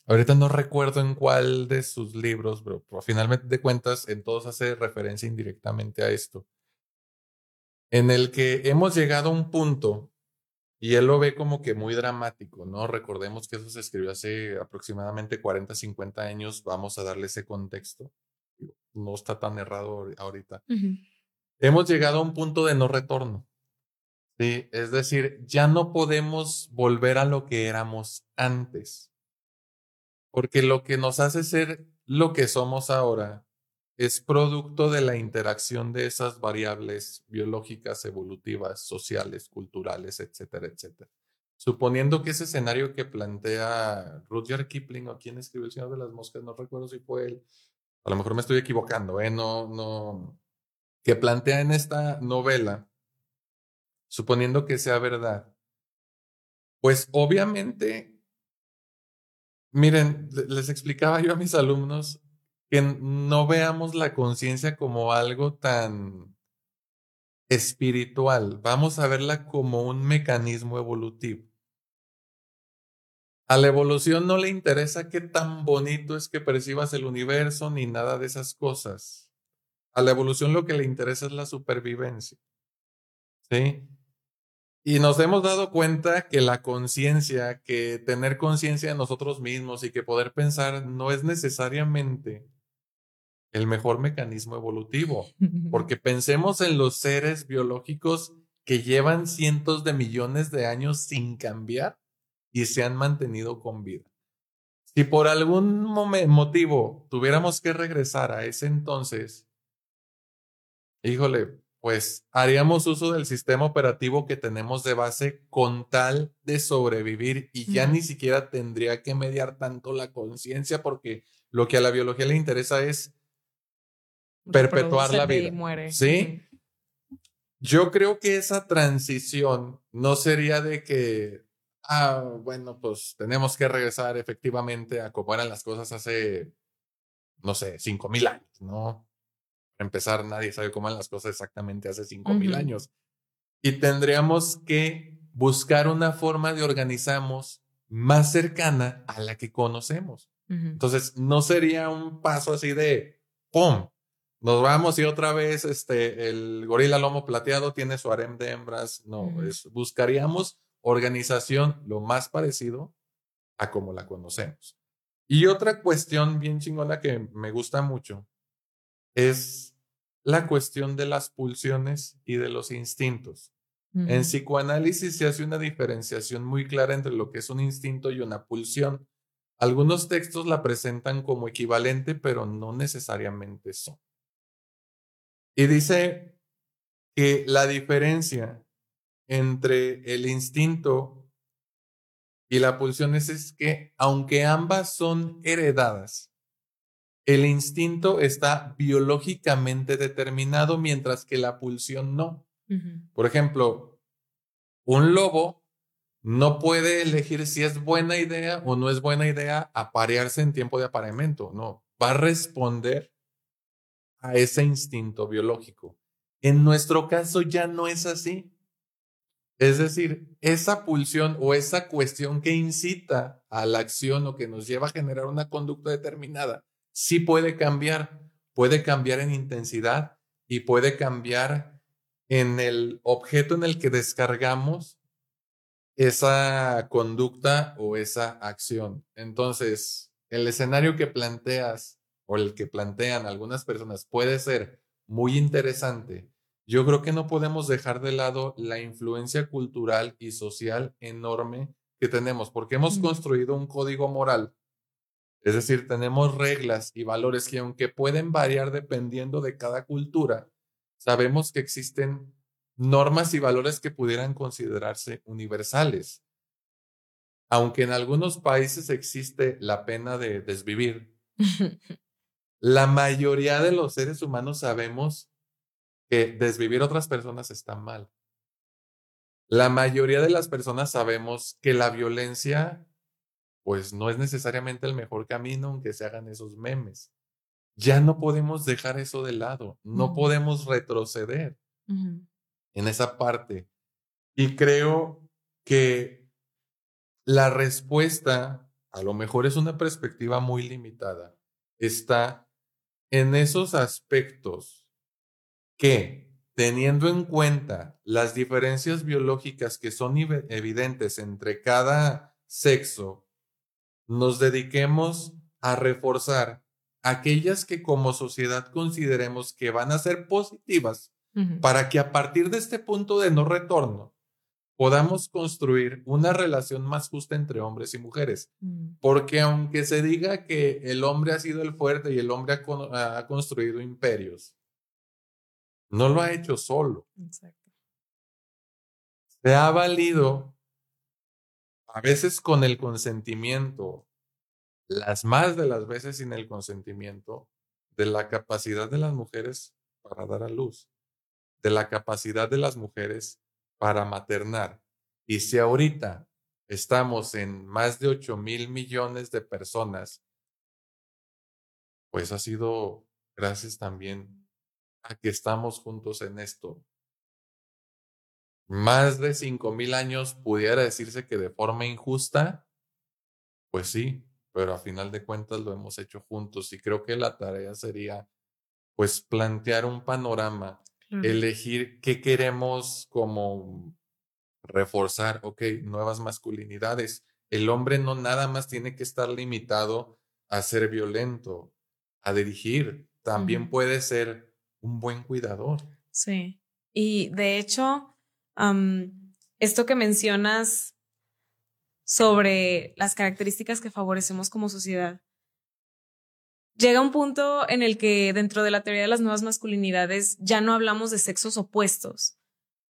ahorita no recuerdo en cuál de sus libros, pero, finalmente de cuentas, en todos hace referencia indirectamente a esto, en el que hemos llegado a un punto, y él lo ve como que muy dramático, ¿no? Recordemos que eso se escribió hace aproximadamente 40, 50 años, vamos a darle ese contexto. No está tan errado ahorita. Hemos llegado a un punto de no retorno. Sí, es decir, ya no podemos volver a lo que éramos antes, porque lo que nos hace ser lo que somos ahora es producto de la interacción de esas variables biológicas, evolutivas, sociales, culturales, etcétera, etcétera. Suponiendo que ese escenario que plantea Rudyard Kipling o quien escribió El Señor de las Moscas, no recuerdo si fue él, a lo mejor me estoy equivocando, ¿eh? No, no, que plantea en esta novela suponiendo que sea verdad, pues obviamente, miren, les explicaba yo a mis alumnos que no veamos la conciencia como algo tan espiritual, vamos a verla como un mecanismo evolutivo. A la evolución no le interesa qué tan bonito es que percibas el universo ni nada de esas cosas. A la evolución lo que le interesa es la supervivencia. ¿Sí? Y nos hemos dado cuenta que la conciencia, que tener conciencia de nosotros mismos y que poder pensar no es necesariamente el mejor mecanismo evolutivo, porque pensemos en los seres biológicos que llevan cientos de millones de años sin cambiar y se han mantenido con vida. Si por algún motivo tuviéramos que regresar a ese entonces, híjole, pues haríamos uso del sistema operativo que tenemos de base con tal de sobrevivir y ya ni siquiera tendría que mediar tanto la conciencia porque lo que a la biología le interesa es perpetuar la vida. ¿Sí? Yo creo que esa transición no sería de que, ah, bueno, pues tenemos que regresar efectivamente a cómo eran las cosas hace, no sé, cinco mil años, ¿no? Empezar, nadie sabe cómo eran las cosas exactamente hace cinco mil años. Y tendríamos que buscar una forma de organizarnos más cercana a la que conocemos. Entonces, no sería un paso así de ¡pum! Nos vamos y otra vez este, el gorila lomo plateado tiene su harem de hembras. No, es, buscaríamos organización lo más parecido a como la conocemos. Y otra cuestión bien chingona que me gusta mucho es la cuestión de las pulsiones y de los instintos. En psicoanálisis se hace una diferenciación muy clara entre lo que es un instinto y una pulsión. Algunos textos la presentan como equivalente, pero no necesariamente son. Y dice que la diferencia entre el instinto y la pulsión es que, aunque ambas son heredadas, el instinto está biológicamente determinado, mientras que la pulsión no. Por ejemplo, un lobo no puede elegir si es buena idea o no es buena idea aparearse en tiempo de apareamiento. No, va a responder a ese instinto biológico. En nuestro caso ya no es así. Es decir, esa pulsión o esa cuestión que incita a la acción o que nos lleva a generar una conducta determinada sí puede cambiar, puede cambiar en intensidad y puede cambiar en el objeto en el que descargamos esa conducta o esa acción. Entonces, el escenario que planteas o el que plantean algunas personas puede ser muy interesante. Yo creo que no podemos dejar de lado la influencia cultural y social enorme que tenemos, porque hemos construido un código moral. Es decir, tenemos reglas y valores que aunque pueden variar dependiendo de cada cultura, sabemos que existen normas y valores que pudieran considerarse universales. Aunque en algunos países existe la pena de desvivir, la mayoría de los seres humanos sabemos que desvivir a otras personas está mal. La mayoría de las personas sabemos que la violencia pues no es necesariamente el mejor camino aunque se hagan esos memes. Ya no podemos dejar eso de lado, no podemos retroceder en esa parte. Y creo que la respuesta, a lo mejor es una perspectiva muy limitada, está en esos aspectos que, teniendo en cuenta las diferencias biológicas que son evidentes entre cada sexo, nos dediquemos a reforzar aquellas que como sociedad consideremos que van a ser positivas para que a partir de este punto de no retorno podamos construir una relación más justa entre hombres y mujeres. Mm. Porque aunque se diga que el hombre ha sido el fuerte y el hombre ha, construido imperios, no lo ha hecho solo. Se ha valido a veces con el consentimiento, las más de las veces sin el consentimiento, de la capacidad de las mujeres para dar a luz de la capacidad de las mujeres para maternar. Y si ahorita estamos en más de 8 mil millones de personas, pues ha sido gracias también a que estamos juntos en esto. Más de 5 mil años pudiera decirse que de forma injusta, pues sí, pero a final de cuentas lo hemos hecho juntos y creo que la tarea sería pues plantear un panorama elegir qué queremos como reforzar, ok, nuevas masculinidades. El hombre no nada más tiene que estar limitado a ser violento, a dirigir, también puede ser un buen cuidador. Sí, y de hecho, esto que mencionas sobre las características que favorecemos como sociedad, llega un punto en el que dentro de la teoría de las nuevas masculinidades ya no hablamos de sexos opuestos,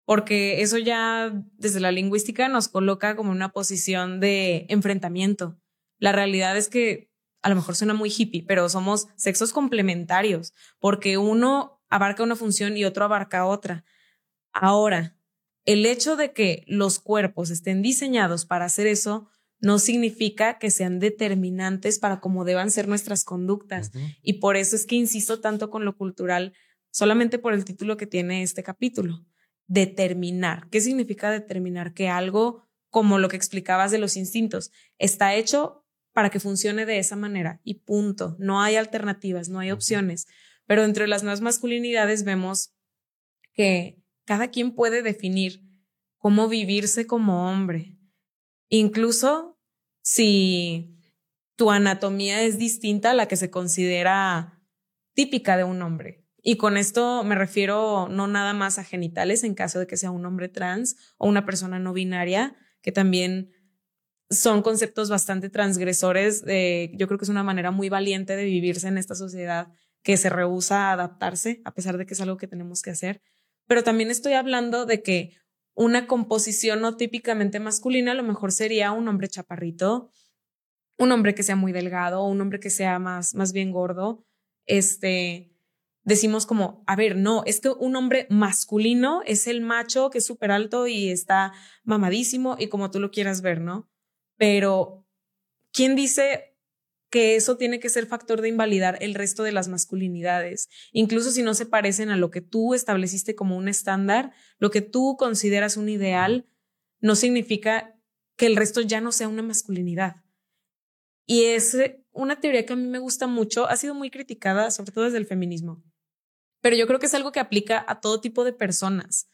porque eso ya desde la lingüística nos coloca como una posición de enfrentamiento. La realidad es que a lo mejor suena muy hippie, pero somos sexos complementarios, porque uno abarca una función y otro abarca otra. Ahora, el hecho de que los cuerpos estén diseñados para hacer eso no significa que sean determinantes para cómo deban ser nuestras conductas. Y por eso es que insisto tanto con lo cultural, solamente por el título que tiene este capítulo. Determinar. ¿Qué significa determinar? Que algo, como lo que explicabas de los instintos, está hecho para que funcione de esa manera y punto. No hay alternativas, no hay opciones. Pero entre las nuevas masculinidades vemos que cada quien puede definir cómo vivirse como hombre. Incluso si tu anatomía es distinta a la que se considera típica de un hombre. Y con esto me refiero no nada más a genitales en caso de que sea un hombre trans o una persona no binaria, que también son conceptos bastante transgresores. yo creo que es una manera muy valiente de vivirse en esta sociedad que se rehúsa a adaptarse, a pesar de que es algo que tenemos que hacer. Pero también estoy hablando de que una composición no típicamente masculina, a lo mejor sería un hombre chaparrito, un hombre que sea muy delgado, un hombre que sea más, más bien gordo. Este, decimos como, a ver, no, es que un hombre masculino es el macho que es súper alto y está mamadísimo y como tú lo quieras ver, ¿no? Pero, ¿quién dice que eso tiene que ser factor de invalidar el resto de las masculinidades, incluso si no se parecen a lo que tú estableciste como un estándar, lo que tú consideras un ideal, no significa que el resto ya no sea una masculinidad. Y es una teoría que a mí me gusta mucho, ha sido muy criticada, sobre todo desde el feminismo, pero yo creo que es algo que aplica a todo tipo de personas.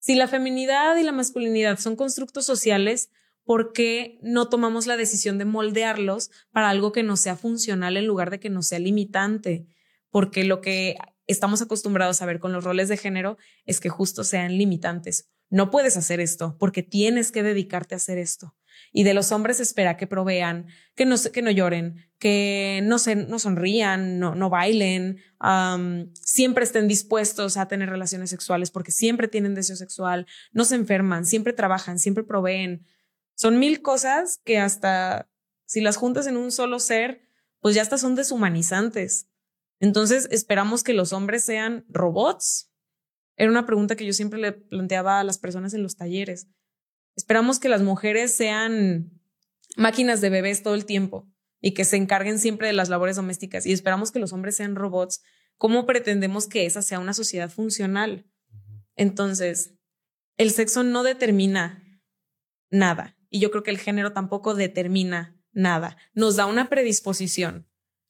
Si la feminidad y la masculinidad son constructos sociales, ¿por qué no tomamos la decisión de moldearlos para algo que no sea funcional en lugar de que no sea limitante? Porque lo que estamos acostumbrados a ver con los roles de género es que justo sean limitantes. No puedes hacer esto porque tienes que dedicarte a hacer esto. Y de los hombres espera que provean, que no, que no lloren, que no, se, no sonrían, no, no bailen, siempre estén dispuestos a tener relaciones sexuales porque siempre tienen deseo sexual, no se enferman, siempre trabajan, siempre proveen. Son mil cosas que hasta si las juntas en un solo ser, pues ya hasta son deshumanizantes. Entonces esperamos que los hombres sean robots. Era una pregunta que yo siempre le planteaba a las personas en los talleres. Esperamos que las mujeres sean máquinas de bebés todo el tiempo y que se encarguen siempre de las labores domésticas y esperamos que los hombres sean robots. ¿Cómo pretendemos que esa sea una sociedad funcional? Entonces, el sexo no determina nada y yo creo que el género tampoco determina nada. Nos da una predisposición,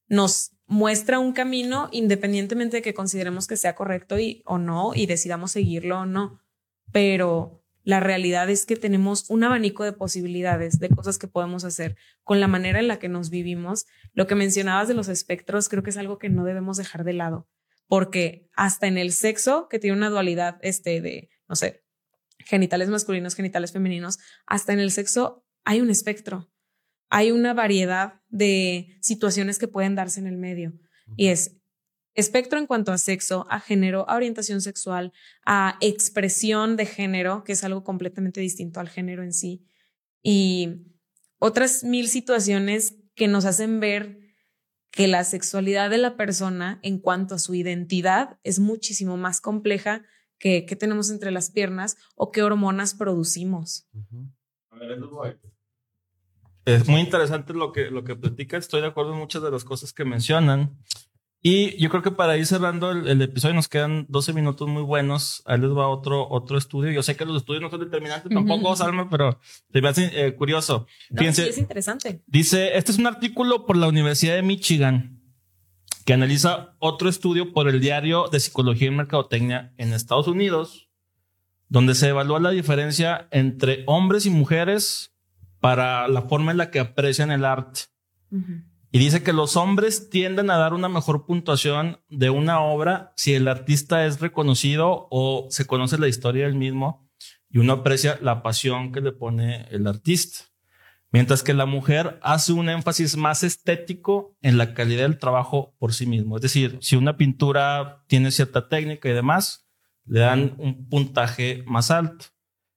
nos muestra un camino independientemente de que consideremos que sea correcto y, o no y decidamos seguirlo o no. Pero la realidad es que tenemos un abanico de posibilidades, de cosas que podemos hacer con la manera en la que nos vivimos. Lo que mencionabas de los espectros creo que es algo que no debemos dejar de lado, porque hasta en el sexo, que tiene una dualidad este, de, no sé, genitales masculinos, genitales femeninos, hasta en el sexo hay un espectro, hay una variedad de situaciones que pueden darse en el medio. Y es espectro en cuanto a sexo, a género, a orientación sexual, a expresión de género, que es algo completamente distinto al género en sí, y otras mil situaciones que nos hacen ver que la sexualidad de la persona en cuanto a su identidad es muchísimo más compleja que qué tenemos entre las piernas o qué hormonas producimos. Es muy interesante lo que, lo que platica. Estoy de acuerdo en muchas de las cosas que mencionan. Y yo creo que para ir cerrando el, episodio nos quedan 12 minutos muy buenos. Ahí les va otro, otro estudio. Yo sé que los estudios no son determinantes tampoco, Salma, pero te parece eh, curioso. Fíjense, es interesante. Dice, este es un artículo por la Universidad de Michigan que analiza otro estudio por el diario de Psicología y Mercadotecnia en Estados Unidos, donde se evalúa la diferencia entre hombres y mujeres para la forma en la que aprecian el arte. Y dice que los hombres tienden a dar una mejor puntuación de una obra si el artista es reconocido o se conoce la historia del mismo y uno aprecia la pasión que le pone el artista. Mientras que la mujer hace un énfasis más estético en la calidad del trabajo por sí mismo. Es decir, si una pintura tiene cierta técnica y demás, le dan un puntaje más alto.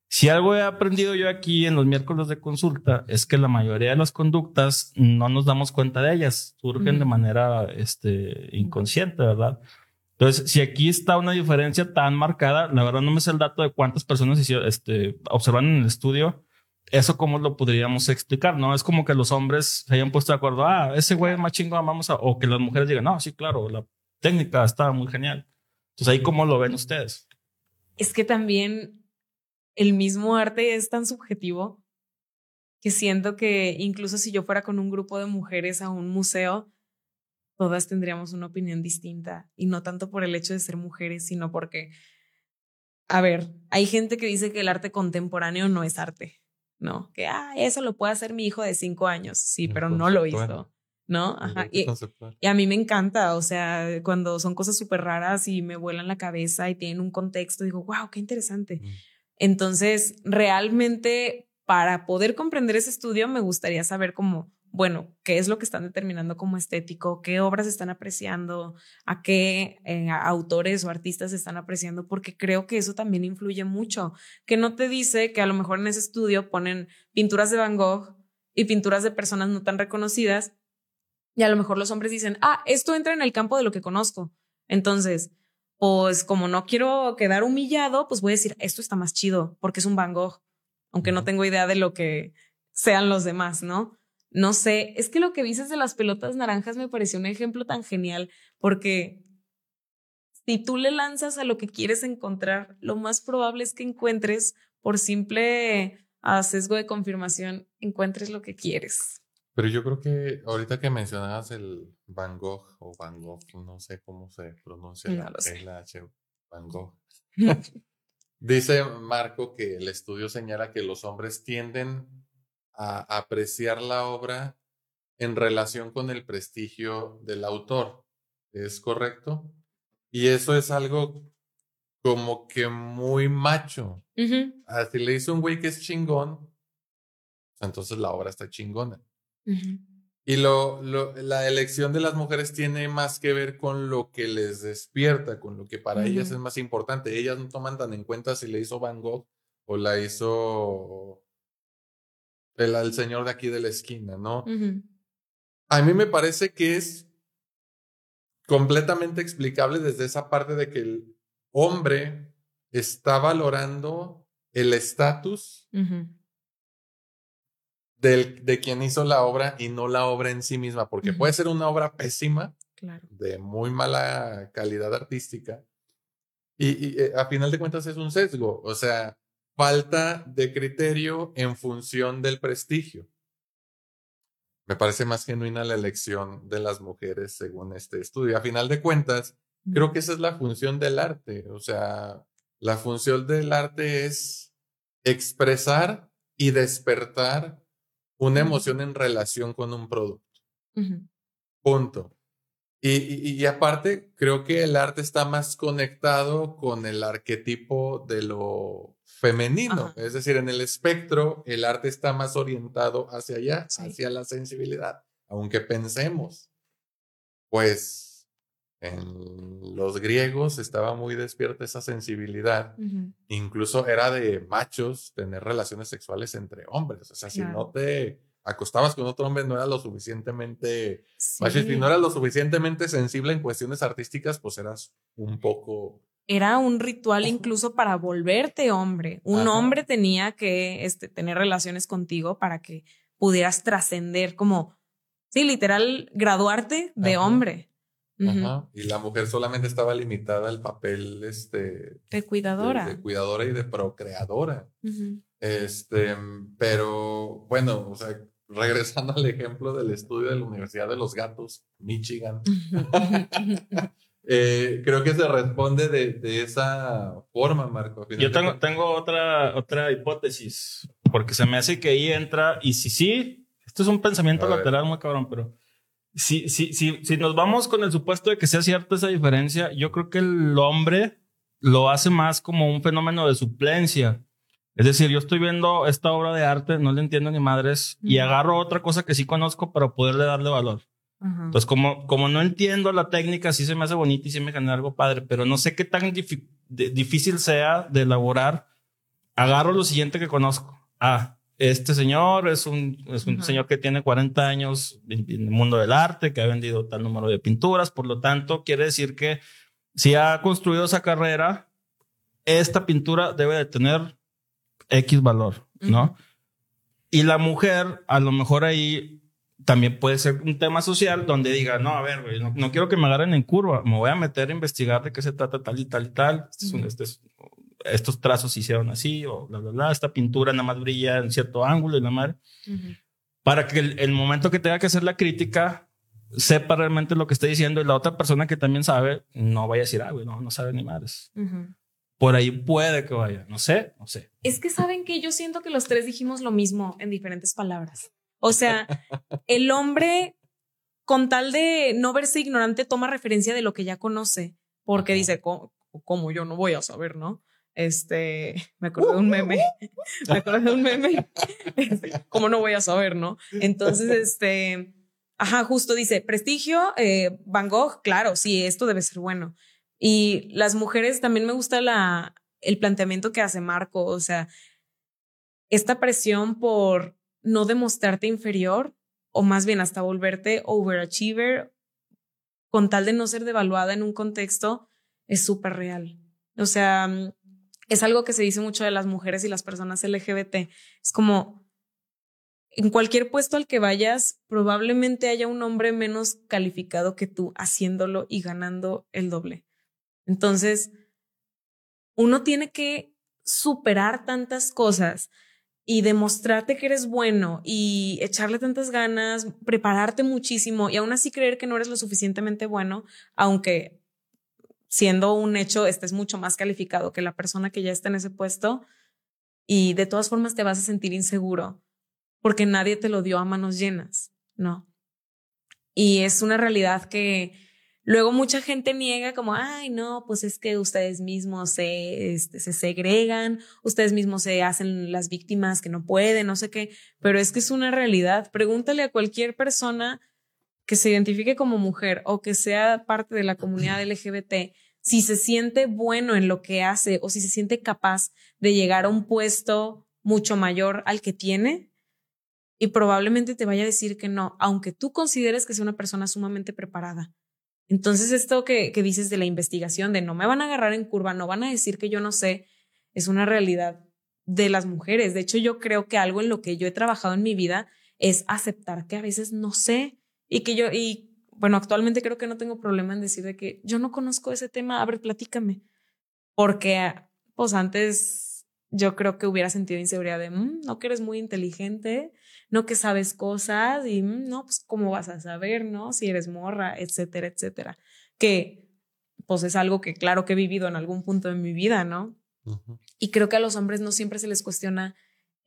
Si algo he aprendido yo aquí en los miércoles de consulta es que la mayoría de las conductas no nos damos cuenta de ellas, surgen de manera este, inconsciente, ¿verdad? Entonces, si aquí está una diferencia tan marcada, la verdad no me sé el dato de cuántas personas este, observan en el estudio, eso cómo lo podríamos explicar, ¿no? Es como que los hombres se hayan puesto de acuerdo, ah, ese güey es más chingón, vamos a, o que las mujeres digan, no, sí, claro, la técnica está muy genial. Entonces, ahí cómo lo ven ustedes. Es que también el mismo arte es tan subjetivo que siento que incluso si yo fuera con un grupo de mujeres a un museo, todas tendríamos una opinión distinta y no tanto por el hecho de ser mujeres, sino porque, a ver, hay gente que dice que el arte contemporáneo no es arte, ¿no? Que, ah, eso lo puede hacer mi hijo de cinco años, sí, pero no lo hizo. ¿no? Ajá. Y, y, a mí me encanta, o sea, cuando son cosas súper raras y me vuelan la cabeza y tienen un contexto, digo, wow, qué interesante. Mm. Entonces, realmente, para poder comprender ese estudio, me gustaría saber cómo, bueno, qué es lo que están determinando como estético, qué obras están apreciando, a qué eh, autores o artistas están apreciando, porque creo que eso también influye mucho, que no te dice que a lo mejor en ese estudio ponen pinturas de Van Gogh y pinturas de personas no tan reconocidas, y a lo mejor los hombres dicen, ah, esto entra en el campo de lo que conozco. Entonces, pues como no quiero quedar humillado, pues voy a decir, esto está más chido porque es un Van Gogh, aunque no tengo idea de lo que sean los demás, ¿no? No sé, es que lo que dices de las pelotas naranjas me pareció un ejemplo tan genial porque si tú le lanzas a lo que quieres encontrar, lo más probable es que encuentres por simple sesgo de confirmación, encuentres lo que quieres. Pero yo creo que ahorita que mencionabas el Van Gogh o Van Gogh, no sé cómo se pronuncia la H, Van Gogh. Dice Marco que el estudio señala que los hombres tienden a apreciar la obra en relación con el prestigio del autor. ¿Es correcto? Y eso es algo como que muy macho. Así le hizo un güey que es chingón, entonces la obra está chingona. Y lo, la elección de las mujeres tiene más que ver con lo que les despierta, con lo que para ellas es más importante. Ellas no toman tan en cuenta si le hizo Van Gogh o la hizo el, señor de aquí de la esquina, ¿no? A mí me parece que es completamente explicable desde esa parte de que el hombre está valorando el estatus de quien hizo la obra y no la obra en sí misma, porque puede ser una obra pésima, de muy mala calidad artística, y, eh, a final de cuentas es un sesgo, o sea, falta de criterio en función del prestigio. Me parece más genuina la elección de las mujeres según este estudio. A final de cuentas, creo que esa es la función del arte. O sea, la función del arte es expresar y despertar una emoción en relación con un producto. Punto. Y, aparte, creo que el arte está más conectado con el arquetipo de lo femenino. Es decir, en el espectro, el arte está más orientado hacia allá, hacia la sensibilidad. Aunque pensemos, pues en los griegos estaba muy despierta esa sensibilidad. Incluso era de machos tener relaciones sexuales entre hombres. O sea, si no te acostabas con otro hombre no era lo suficientemente sí. si no eras lo suficientemente sensible en cuestiones artísticas, pues eras un poco era un ritual incluso para volverte hombre. Un hombre tenía que este, tener relaciones contigo para que pudieras trascender como, sí, literal, graduarte de hombre. Y la mujer solamente estaba limitada al papel este, de cuidadora. De, cuidadora y de procreadora. Este, pero bueno, o sea, regresando al ejemplo del estudio de la Universidad de los Gatos, Michigan, eh, creo que se responde de, esa forma, Marco. Yo tengo, tengo otra, otra hipótesis, porque se me hace que ahí entra, y si sí, esto es un pensamiento lateral muy cabrón, pero si, si, si, si nos vamos con el supuesto de que sea cierta esa diferencia, yo creo que el hombre lo hace más como un fenómeno de suplencia es decir, yo estoy viendo esta obra de arte, no le entiendo ni madres, y agarro otra cosa que sí conozco para poderle darle valor. Entonces, como, como no entiendo la técnica, sí se me hace bonita y sí me genera algo padre, pero no sé qué tan difícil sea de elaborar. Agarro lo siguiente que conozco. Ah, este señor es un, es un señor que tiene 40 años en, el mundo del arte, que ha vendido tal número de pinturas, por lo tanto, quiere decir que si ha construido esa carrera, esta pintura debe de tener X valor, ¿no? Y la mujer, a lo mejor ahí también puede ser un tema social donde diga, no, a ver, no, quiero que me agarren en curva, me voy a meter a investigar de qué se trata tal y tal y tal. Este este estos trazos se hicieron así, o bla, bla, bla. Esta pintura nada más brilla en cierto ángulo y la madre. Para que el, momento que tenga que hacer la crítica sepa realmente lo que está diciendo y la otra persona que también sabe no vaya a decir, ah, güey, no, no sabe ni madres por ahí puede que vaya. No sé, no sé. Es que saben que yo siento que los tres dijimos lo mismo en diferentes palabras. O sea, el hombre, con tal de no verse ignorante, toma referencia de lo que ya conoce, porque dice, ¿cómo, yo no voy a saber, no? Este, me acordé de un meme, me acordé de un meme, este, ¿cómo no voy a saber, no? Entonces, este, ajá, justo dice, prestigio, eh, Van Gogh, claro, sí, esto debe ser bueno. Y las mujeres también me gusta la, el planteamiento que hace Marco, o sea, esta presión por no demostrarte inferior o más bien hasta volverte overachiever con tal de no ser devaluada en un contexto es súper real. O sea, es algo que se dice mucho de las mujeres y las personas LGBT. Es como, en cualquier puesto al que vayas, probablemente haya un hombre menos calificado que tú haciéndolo y ganando el doble. Entonces, uno tiene que superar tantas cosas y demostrarte que eres bueno y echarle tantas ganas, prepararte muchísimo y aún así creer que no eres lo suficientemente bueno, aunque siendo un hecho estés mucho más calificado que la persona que ya está en ese puesto y de todas formas te vas a sentir inseguro porque nadie te lo dio a manos llenas, ¿no? Y es una realidad que Luego mucha gente niega como, ay, no, pues es que ustedes mismos se, este, se segregan, ustedes mismos se hacen las víctimas que no pueden, no sé qué, pero es que es una realidad. Pregúntale a cualquier persona que se identifique como mujer o que sea parte de la comunidad LGBT si se siente bueno en lo que hace o si se siente capaz de llegar a un puesto mucho mayor al que tiene. Y probablemente te vaya a decir que no, aunque tú consideres que sea una persona sumamente preparada. Entonces, esto que, que dices de la investigación, de no me van a agarrar en curva, no van a decir que yo no sé, es una realidad de las mujeres. De hecho, yo creo que algo en lo que yo he trabajado en mi vida es aceptar que a veces no sé y que yo, y bueno, actualmente creo que no tengo problema en decir de que yo no conozco ese tema, a ver, platícame. Porque, pues antes yo creo que hubiera sentido inseguridad de, mm, no que eres muy inteligente, no que sabes cosas y mm, no, pues cómo vas a saber, ¿no? Si eres morra, etcétera, etcétera. Que pues es algo que claro que he vivido en algún punto de mi vida, ¿no? Y creo que a los hombres no siempre se les cuestiona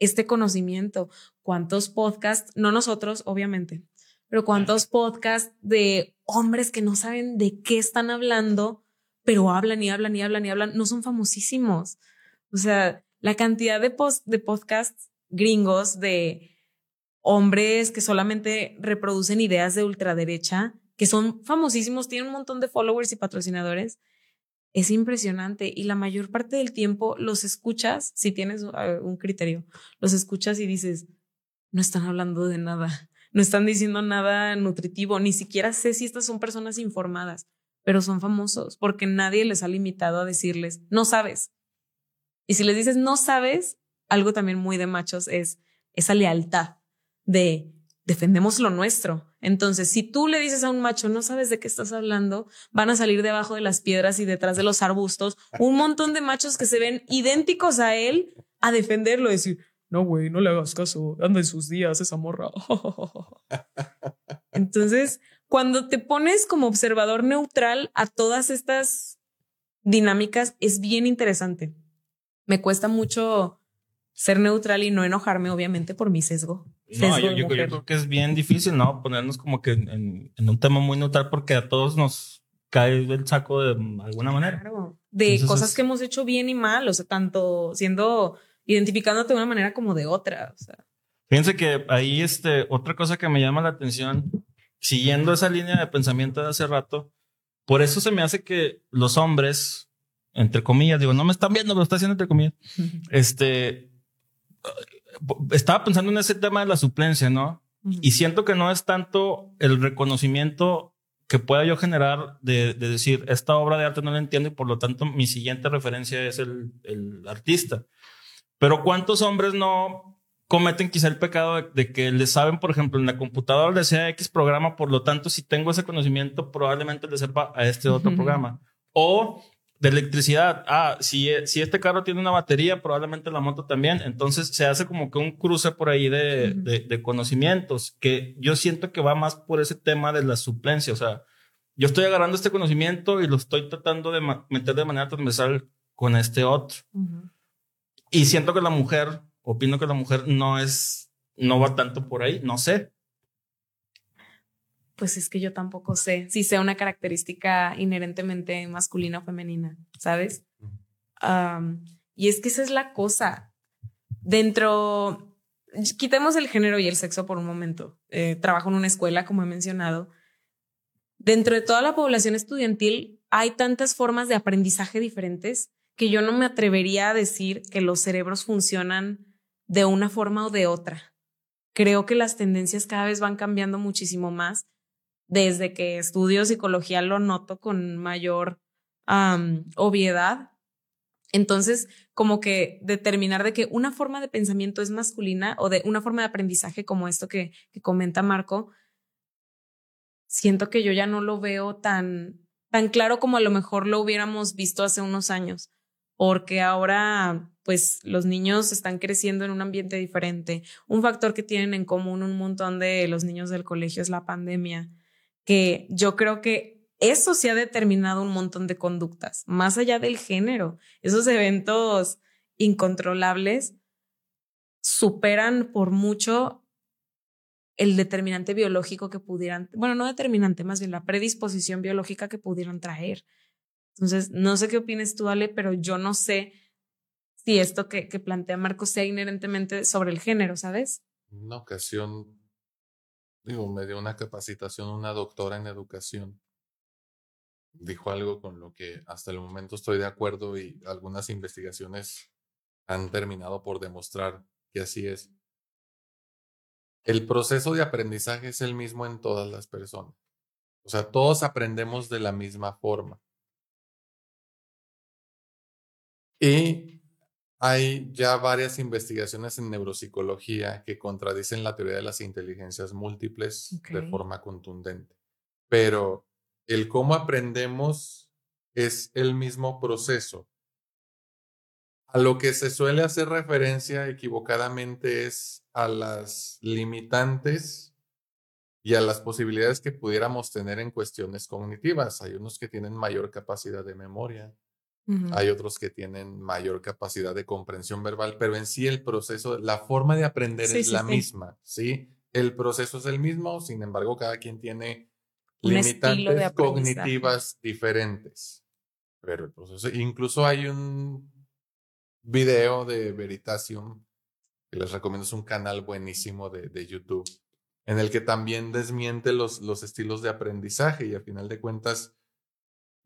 este conocimiento. ¿Cuántos podcasts, no nosotros, obviamente, pero cuántos podcasts de hombres que no saben de qué están hablando, pero hablan y hablan y hablan y hablan, no son famosísimos. O sea, la cantidad de, post, de podcasts gringos de hombres que solamente reproducen ideas de ultraderecha, que son famosísimos, tienen un montón de followers y patrocinadores. Es impresionante y la mayor parte del tiempo los escuchas, si tienes uh, un criterio, los escuchas y dices, no están hablando de nada, no están diciendo nada nutritivo, ni siquiera sé si estas son personas informadas, pero son famosos porque nadie les ha limitado a decirles, no sabes. Y si les dices, no sabes, algo también muy de machos es esa lealtad de defendemos lo nuestro. Entonces, si tú le dices a un macho, no sabes de qué estás hablando, van a salir debajo de las piedras y detrás de los arbustos un montón de machos que se ven idénticos a él a defenderlo, decir, no, güey, no le hagas caso, anda en sus días esa morra. Entonces, cuando te pones como observador neutral a todas estas dinámicas, es bien interesante. Me cuesta mucho ser neutral y no enojarme, obviamente, por mi sesgo. No, yo, creo que es bien difícil, ¿no? Ponernos como que en, un tema muy neutral porque a todos nos cae el saco de alguna manera. Claro. De cosas que hemos hecho bien y mal, o sea, tanto siendo, identificándote de una manera como de otra, o sea. Fíjense que ahí, este, otra cosa que me llama la atención, siguiendo esa línea de pensamiento de hace rato, por eso se me hace que los hombres, entre comillas, digo, no me están viendo, pero está haciendo entre comillas, este, estaba pensando en ese tema de la suplencia, ¿no? Y siento que no es tanto el reconocimiento que pueda yo generar de, decir, esta obra de arte no la entiendo y por lo tanto mi siguiente referencia es el, artista. Pero ¿cuántos hombres no cometen quizá el pecado de, que le saben, por ejemplo, en la computadora le sea X programa, por lo tanto, si tengo ese conocimiento, probablemente le sepa a este otro programa. O de electricidad. Ah, si, si este carro tiene una batería, probablemente la moto también. Entonces se hace como que un cruce por ahí de, de, conocimientos, que yo siento que va más por ese tema de la suplencia. O sea, yo estoy agarrando este conocimiento y lo estoy tratando de meter de manera transversal con este otro. Y siento que la mujer, opino que la mujer no es, no va tanto por ahí, no sé pues es que yo tampoco sé si sea una característica inherentemente masculina o femenina, ¿sabes? y es que esa es la cosa. Dentro, quitemos el género y el sexo por un momento. Eh, trabajo en una escuela, como he mencionado. Dentro de toda la población estudiantil hay tantas formas de aprendizaje diferentes que yo no me atrevería a decir que los cerebros funcionan de una forma o de otra. Creo que las tendencias cada vez van cambiando muchísimo más desde que estudio psicología lo noto con mayor obviedad. Entonces, como que determinar de que una forma de pensamiento es masculina o de una forma de aprendizaje como esto que, que comenta Marco, siento que yo ya no lo veo tan, tan claro como a lo mejor lo hubiéramos visto hace unos años. porque ahora pues los niños están creciendo en un ambiente diferente. Un factor que tienen en común un montón de los niños del colegio es la pandemia, que yo creo que eso se ha determinado un montón de conductas, más allá del género. Esos eventos incontrolables superan por mucho el determinante biológico que pudieran, bueno, no determinante, más bien la predisposición biológica que pudieran traer. Entonces, no sé qué opinas tú, Ale, pero yo no sé si esto que, que plantea Marco sea inherentemente sobre el género, ¿sabes? Una ocasión, digo, me dio una capacitación una doctora en educación. Dijo algo con lo que hasta el momento estoy de acuerdo y algunas investigaciones han terminado por demostrar que así es. El proceso de aprendizaje es el mismo en todas las personas. O sea, todos aprendemos de la misma forma. Y hay ya varias investigaciones en neuropsicología que contradicen la teoría de las inteligencias múltiples de forma contundente. Pero el cómo aprendemos es el mismo proceso. A lo que se suele hacer referencia equivocadamente es a las limitantes y a las posibilidades que pudiéramos tener en cuestiones cognitivas. Hay unos que tienen mayor capacidad de memoria, hay otros que tienen mayor capacidad de comprensión verbal, pero en sí el proceso, la forma de aprender es la misma, ¿sí? El proceso es el mismo, sin embargo, cada quien tiene limitantes cognitivas diferentes. Pero el proceso, incluso hay un video de Veritasium, que les recomiendo, es un canal buenísimo de, de YouTube, en el que también desmiente los, los estilos de aprendizaje y al final de cuentas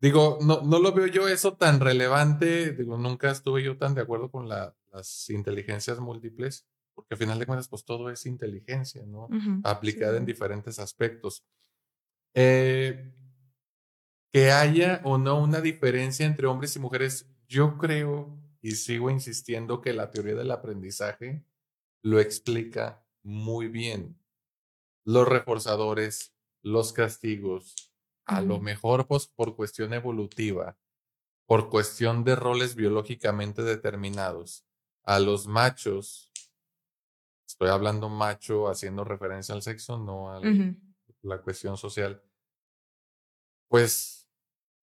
Digo, no, no lo veo yo eso tan relevante. Digo, nunca estuve yo tan de acuerdo con la, las inteligencias múltiples, porque al final de cuentas, pues todo es inteligencia, ¿no? Aplicada en diferentes aspectos. Eh, que haya o no una diferencia entre hombres y mujeres, yo creo y sigo insistiendo que la teoría del aprendizaje lo explica muy bien. Los reforzadores, los castigos, a lo mejor pues, por cuestión evolutiva, por cuestión de roles biológicamente determinados, a los machos, estoy hablando macho haciendo referencia al sexo, no a la cuestión social, pues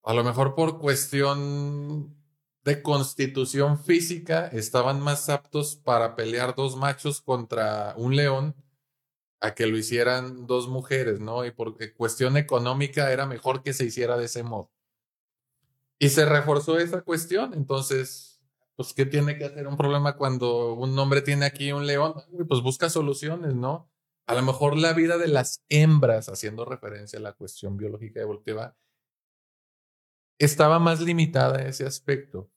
a lo mejor por cuestión de constitución física estaban más aptos para pelear dos machos contra un león a que lo hicieran dos mujeres, ¿no? Y por cuestión económica era mejor que se hiciera de ese modo. Y se reforzó esa cuestión, entonces, pues, ¿qué tiene que hacer un problema cuando un hombre tiene aquí un león? Pues busca soluciones, ¿no? A lo mejor la vida de las hembras, haciendo referencia a la cuestión biológica evolutiva, estaba más limitada a ese aspecto.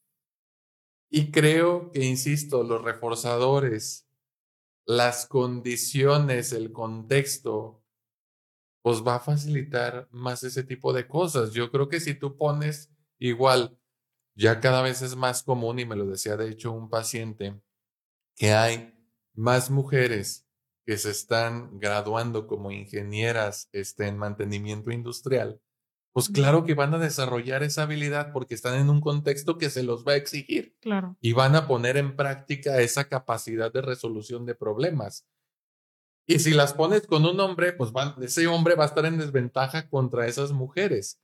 Y creo que, insisto, los reforzadores las condiciones, el contexto, pues va a facilitar más ese tipo de cosas. Yo creo que si tú pones igual, ya cada vez es más común, y me lo decía de hecho un paciente, que hay más mujeres que se están graduando como ingenieras este, en mantenimiento industrial pues claro que van a desarrollar esa habilidad porque están en un contexto que se los va a exigir. Claro. Y van a poner en práctica esa capacidad de resolución de problemas. Y si las pones con un hombre, pues ese hombre va a estar en desventaja contra esas mujeres.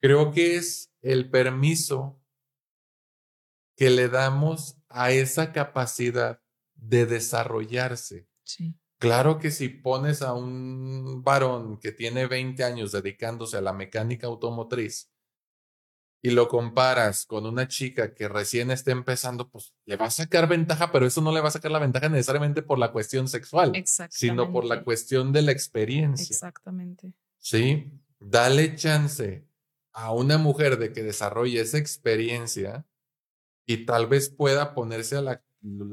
Creo que es el permiso que le damos a esa capacidad de desarrollarse. Sí. Claro que si pones a un varón que tiene 20 años dedicándose a la mecánica automotriz y lo comparas con una chica que recién está empezando, pues le va a sacar ventaja, pero eso no le va a sacar la ventaja necesariamente por la cuestión sexual, sino por la cuestión de la experiencia. Exactamente. Sí, dale chance a una mujer de que desarrolle esa experiencia y tal vez pueda ponerse a la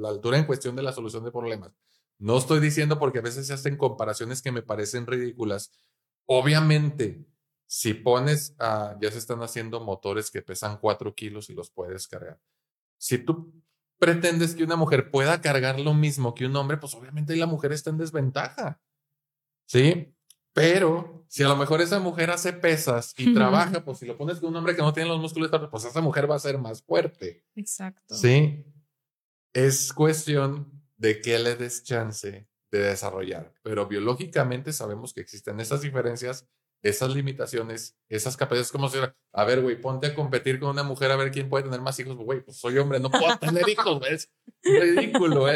altura en cuestión de la solución de problemas. No estoy diciendo porque a veces se hacen comparaciones que me parecen ridículas. Obviamente, si pones, a, ya se están haciendo motores que pesan 4 kilos y los puedes cargar. Si tú pretendes que una mujer pueda cargar lo mismo que un hombre, pues obviamente la mujer está en desventaja. ¿Sí? Pero si a lo mejor esa mujer hace pesas y trabaja, pues si lo pones con un hombre que no tiene los músculos, pues esa mujer va a ser más fuerte. Exacto. Sí. Es cuestión de que le des chance de desarrollar. Pero biológicamente sabemos que existen esas diferencias, esas limitaciones, esas capacidades. Como si, a ver, güey, ponte a competir con una mujer a ver quién puede tener más hijos. Güey, pues soy hombre, no puedo tener hijos. Es ridículo,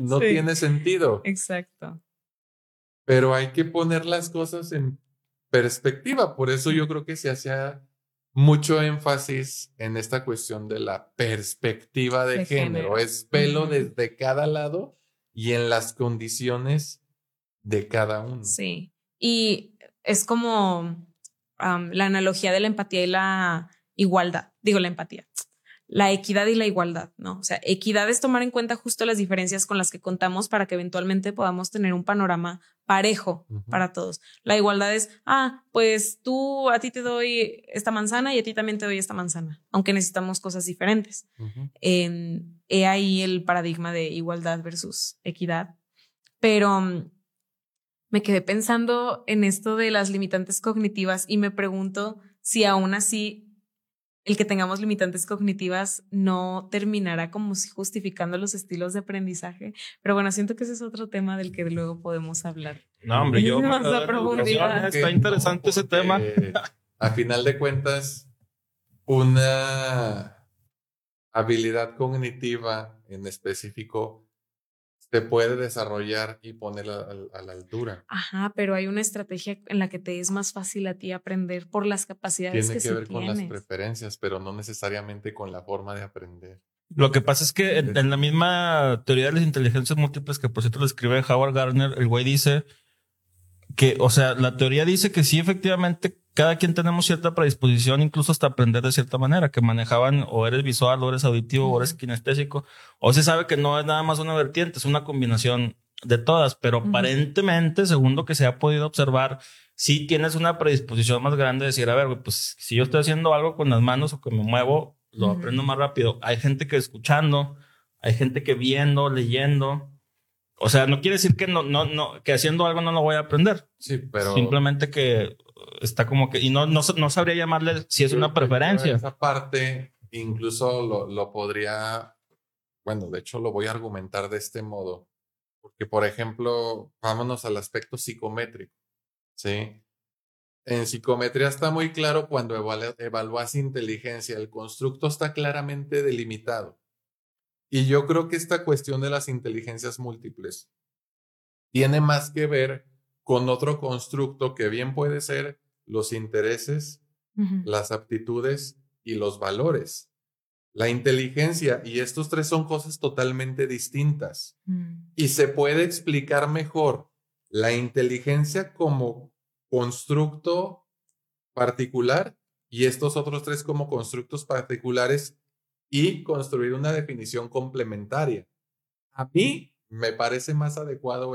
no tiene sentido. Exacto pero hay que poner las cosas en perspectiva. Por eso yo creo que se hacía mucho énfasis en esta cuestión de la perspectiva de, género. Es pelo desde cada lado y en las condiciones de cada uno. Sí. Y es como la analogía de la empatía y la igualdad. Digo, la empatía la equidad y la igualdad, ¿no? O sea, equidad es tomar en cuenta justo las diferencias con las que contamos para que eventualmente podamos tener un panorama parejo para todos. La igualdad es, ah, pues tú, a ti te doy esta manzana y a ti también te doy esta manzana, aunque necesitamos cosas diferentes. he ahí el paradigma de igualdad versus equidad. Pero mm, me quedé pensando en esto de las limitantes cognitivas y me pregunto si aún así el que tengamos limitantes cognitivas no terminará como si justificando los estilos de aprendizaje. Pero bueno, siento que ese es otro tema del que luego podemos hablar. No, hombre, yo... Está interesante ese tema. a final de cuentas, una habilidad cognitiva en específico se puede desarrollar y poner a, la altura. Ajá, pero hay una estrategia en la que te es más fácil a ti aprender por las capacidades Tiene que, que ver con las preferencias, pero no necesariamente con la forma de aprender. Lo que pasa es que en, la misma teoría de las inteligencias múltiples, que por cierto lo escribe Howard Gardner, el güey dice que, o sea, la teoría dice que sí, efectivamente, cada quien tenemos cierta predisposición, incluso hasta aprender de cierta manera, que manejaban o eres visual, o eres auditivo, o eres kinestésico, o se sabe que no es nada más una vertiente, es una combinación de todas, pero aparentemente, según lo que se ha podido observar, sí tienes una predisposición más grande de decir, a ver, pues si yo estoy haciendo algo con las manos o que me muevo, lo aprendo más rápido. Hay gente que escuchando, hay gente que viendo, leyendo. O sea, no quiere decir que no, no, no, que haciendo algo no lo voy a aprender. Sí, pero. Simplemente que está como que, y no, no, no sabría llamarle si es una preferencia. Esa parte incluso lo, lo podría, bueno, de hecho lo voy a argumentar de este modo, porque por ejemplo, vámonos al aspecto psicométrico, ¿sí? En psicometría está muy claro cuando evalúas inteligencia, el constructo está claramente delimitado. Y yo creo que esta cuestión de las inteligencias múltiples tiene más que ver con otro constructo que bien puede ser los intereses, las aptitudes y los valores. La inteligencia y estos tres son cosas totalmente distintas. Mm. Y se puede explicar mejor la inteligencia como constructo particular y estos otros tres como constructos particulares y construir una definición complementaria. A mí me parece más adecuado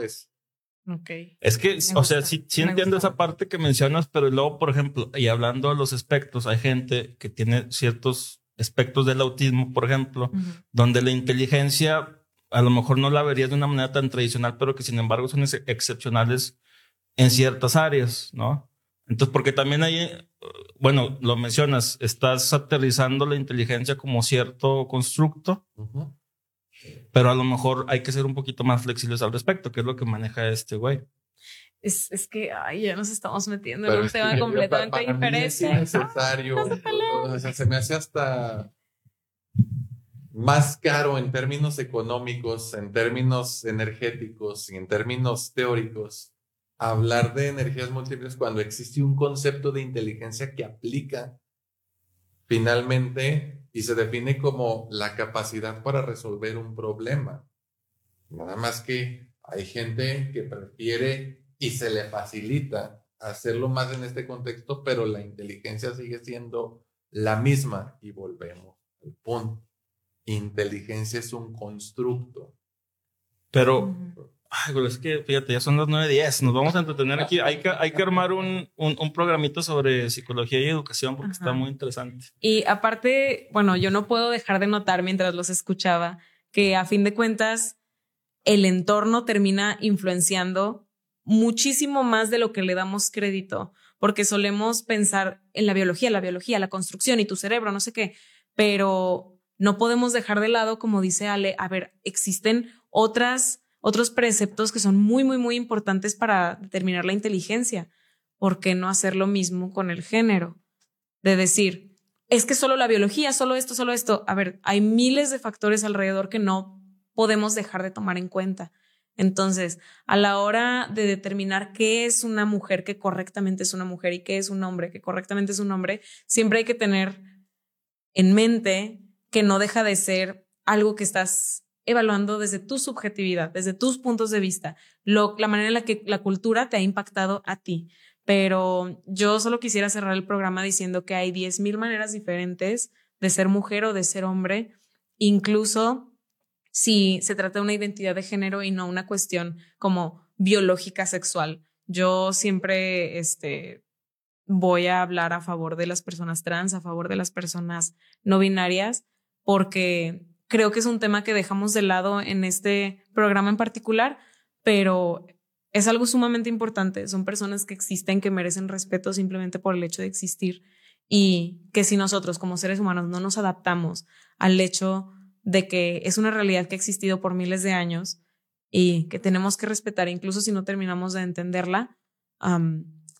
eso. Es que, o sea, sí, entiendo esa parte que mencionas, pero luego, por ejemplo, y hablando de los espectros, hay gente que tiene ciertos aspectos del autismo, por ejemplo, donde la inteligencia a lo mejor no la verías de una manera tan tradicional, pero que sin embargo son excepcionales en ciertas áreas, ¿no? Entonces, porque también hay, bueno, lo mencionas, estás aterrizando la inteligencia como cierto constructo, pero a lo mejor hay que ser un poquito más flexibles al respecto, que es lo que maneja este güey. Es, es que ay, ya nos estamos metiendo en un tema completamente diferente. es necesario. o sea, se me hace hasta más caro en términos económicos, en términos energéticos y en términos teóricos hablar de energías múltiples cuando existe un concepto de inteligencia que aplica finalmente y se define como la capacidad para resolver un problema. Nada más que hay gente que prefiere y se le facilita hacerlo más en este contexto, pero la inteligencia sigue siendo la misma y volvemos al punto. Inteligencia es un constructo. Pero Ay, es que fíjate, ya son las 9.10. Nos vamos a entretener aquí. Hay que, hay que armar un, un, programito sobre psicología y educación porque está muy interesante. Y aparte, bueno, yo no puedo dejar de notar mientras los escuchaba que a fin de cuentas el entorno termina influenciando muchísimo más de lo que le damos crédito, porque solemos pensar en la biología, la biología, la construcción y tu cerebro, no sé qué, pero no podemos dejar de lado, como dice Ale, a ver, existen otras, otros preceptos que son muy, muy, muy importantes para determinar la inteligencia. ¿Por qué no hacer lo mismo con el género? De decir, es que solo la biología, solo esto, solo esto. A ver, hay miles de factores alrededor que no podemos dejar de tomar en cuenta. Entonces, a la hora de determinar qué es una mujer que correctamente es una mujer y qué es un hombre que correctamente es un hombre, siempre hay que tener en mente que no deja de ser algo que estás evaluando desde tu subjetividad, desde tus puntos de vista, la manera en la que la cultura te ha impactado a ti. Pero yo solo quisiera cerrar el programa diciendo que hay 10.000 maneras diferentes de ser mujer o de ser hombre, incluso si se trata de una identidad de género y no una cuestión como biológica sexual. Yo siempre este, voy a hablar a favor de las personas trans, a favor de las personas no binarias, porque creo que es un tema que dejamos de lado en este programa en particular, pero es algo sumamente importante. Son personas que existen, que merecen respeto simplemente por el hecho de existir y que si nosotros como seres humanos no nos adaptamos al hecho de que es una realidad que ha existido por miles de años y que tenemos que respetar, incluso si no terminamos de entenderla,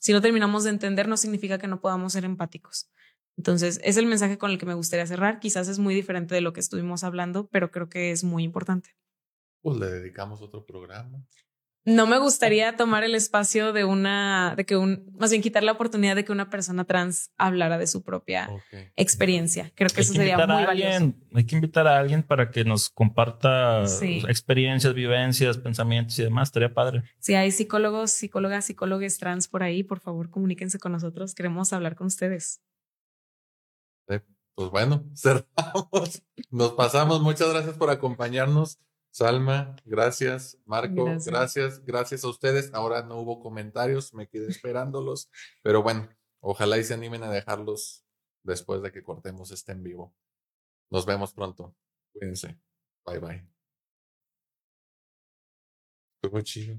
si no terminamos de entender no significa que no podamos ser empáticos. Entonces, es el mensaje con el que me gustaría cerrar. Quizás es muy diferente de lo que estuvimos hablando, pero creo que es muy importante. Pues le dedicamos otro programa. No me gustaría tomar el espacio de una, de que un, más bien quitar la oportunidad de que una persona trans hablara de su propia experiencia. Creo que eso sería muy valioso. Hay que invitar a alguien para que nos comparta experiencias, vivencias, pensamientos y demás. Estaría padre. Si hay psicólogos, psicólogas, psicólogos trans por ahí, por favor, comuníquense con nosotros. Queremos hablar con ustedes. Pues bueno, cerramos. Nos pasamos. Muchas gracias por acompañarnos. Salma, gracias. Marco, gracias. gracias. a ustedes. Ahora no hubo comentarios, me quedé esperándolos, pero bueno, ojalá y se animen a dejarlos después de que cortemos este en vivo. Nos vemos pronto. Cuídense. Bye bye. Muy chido.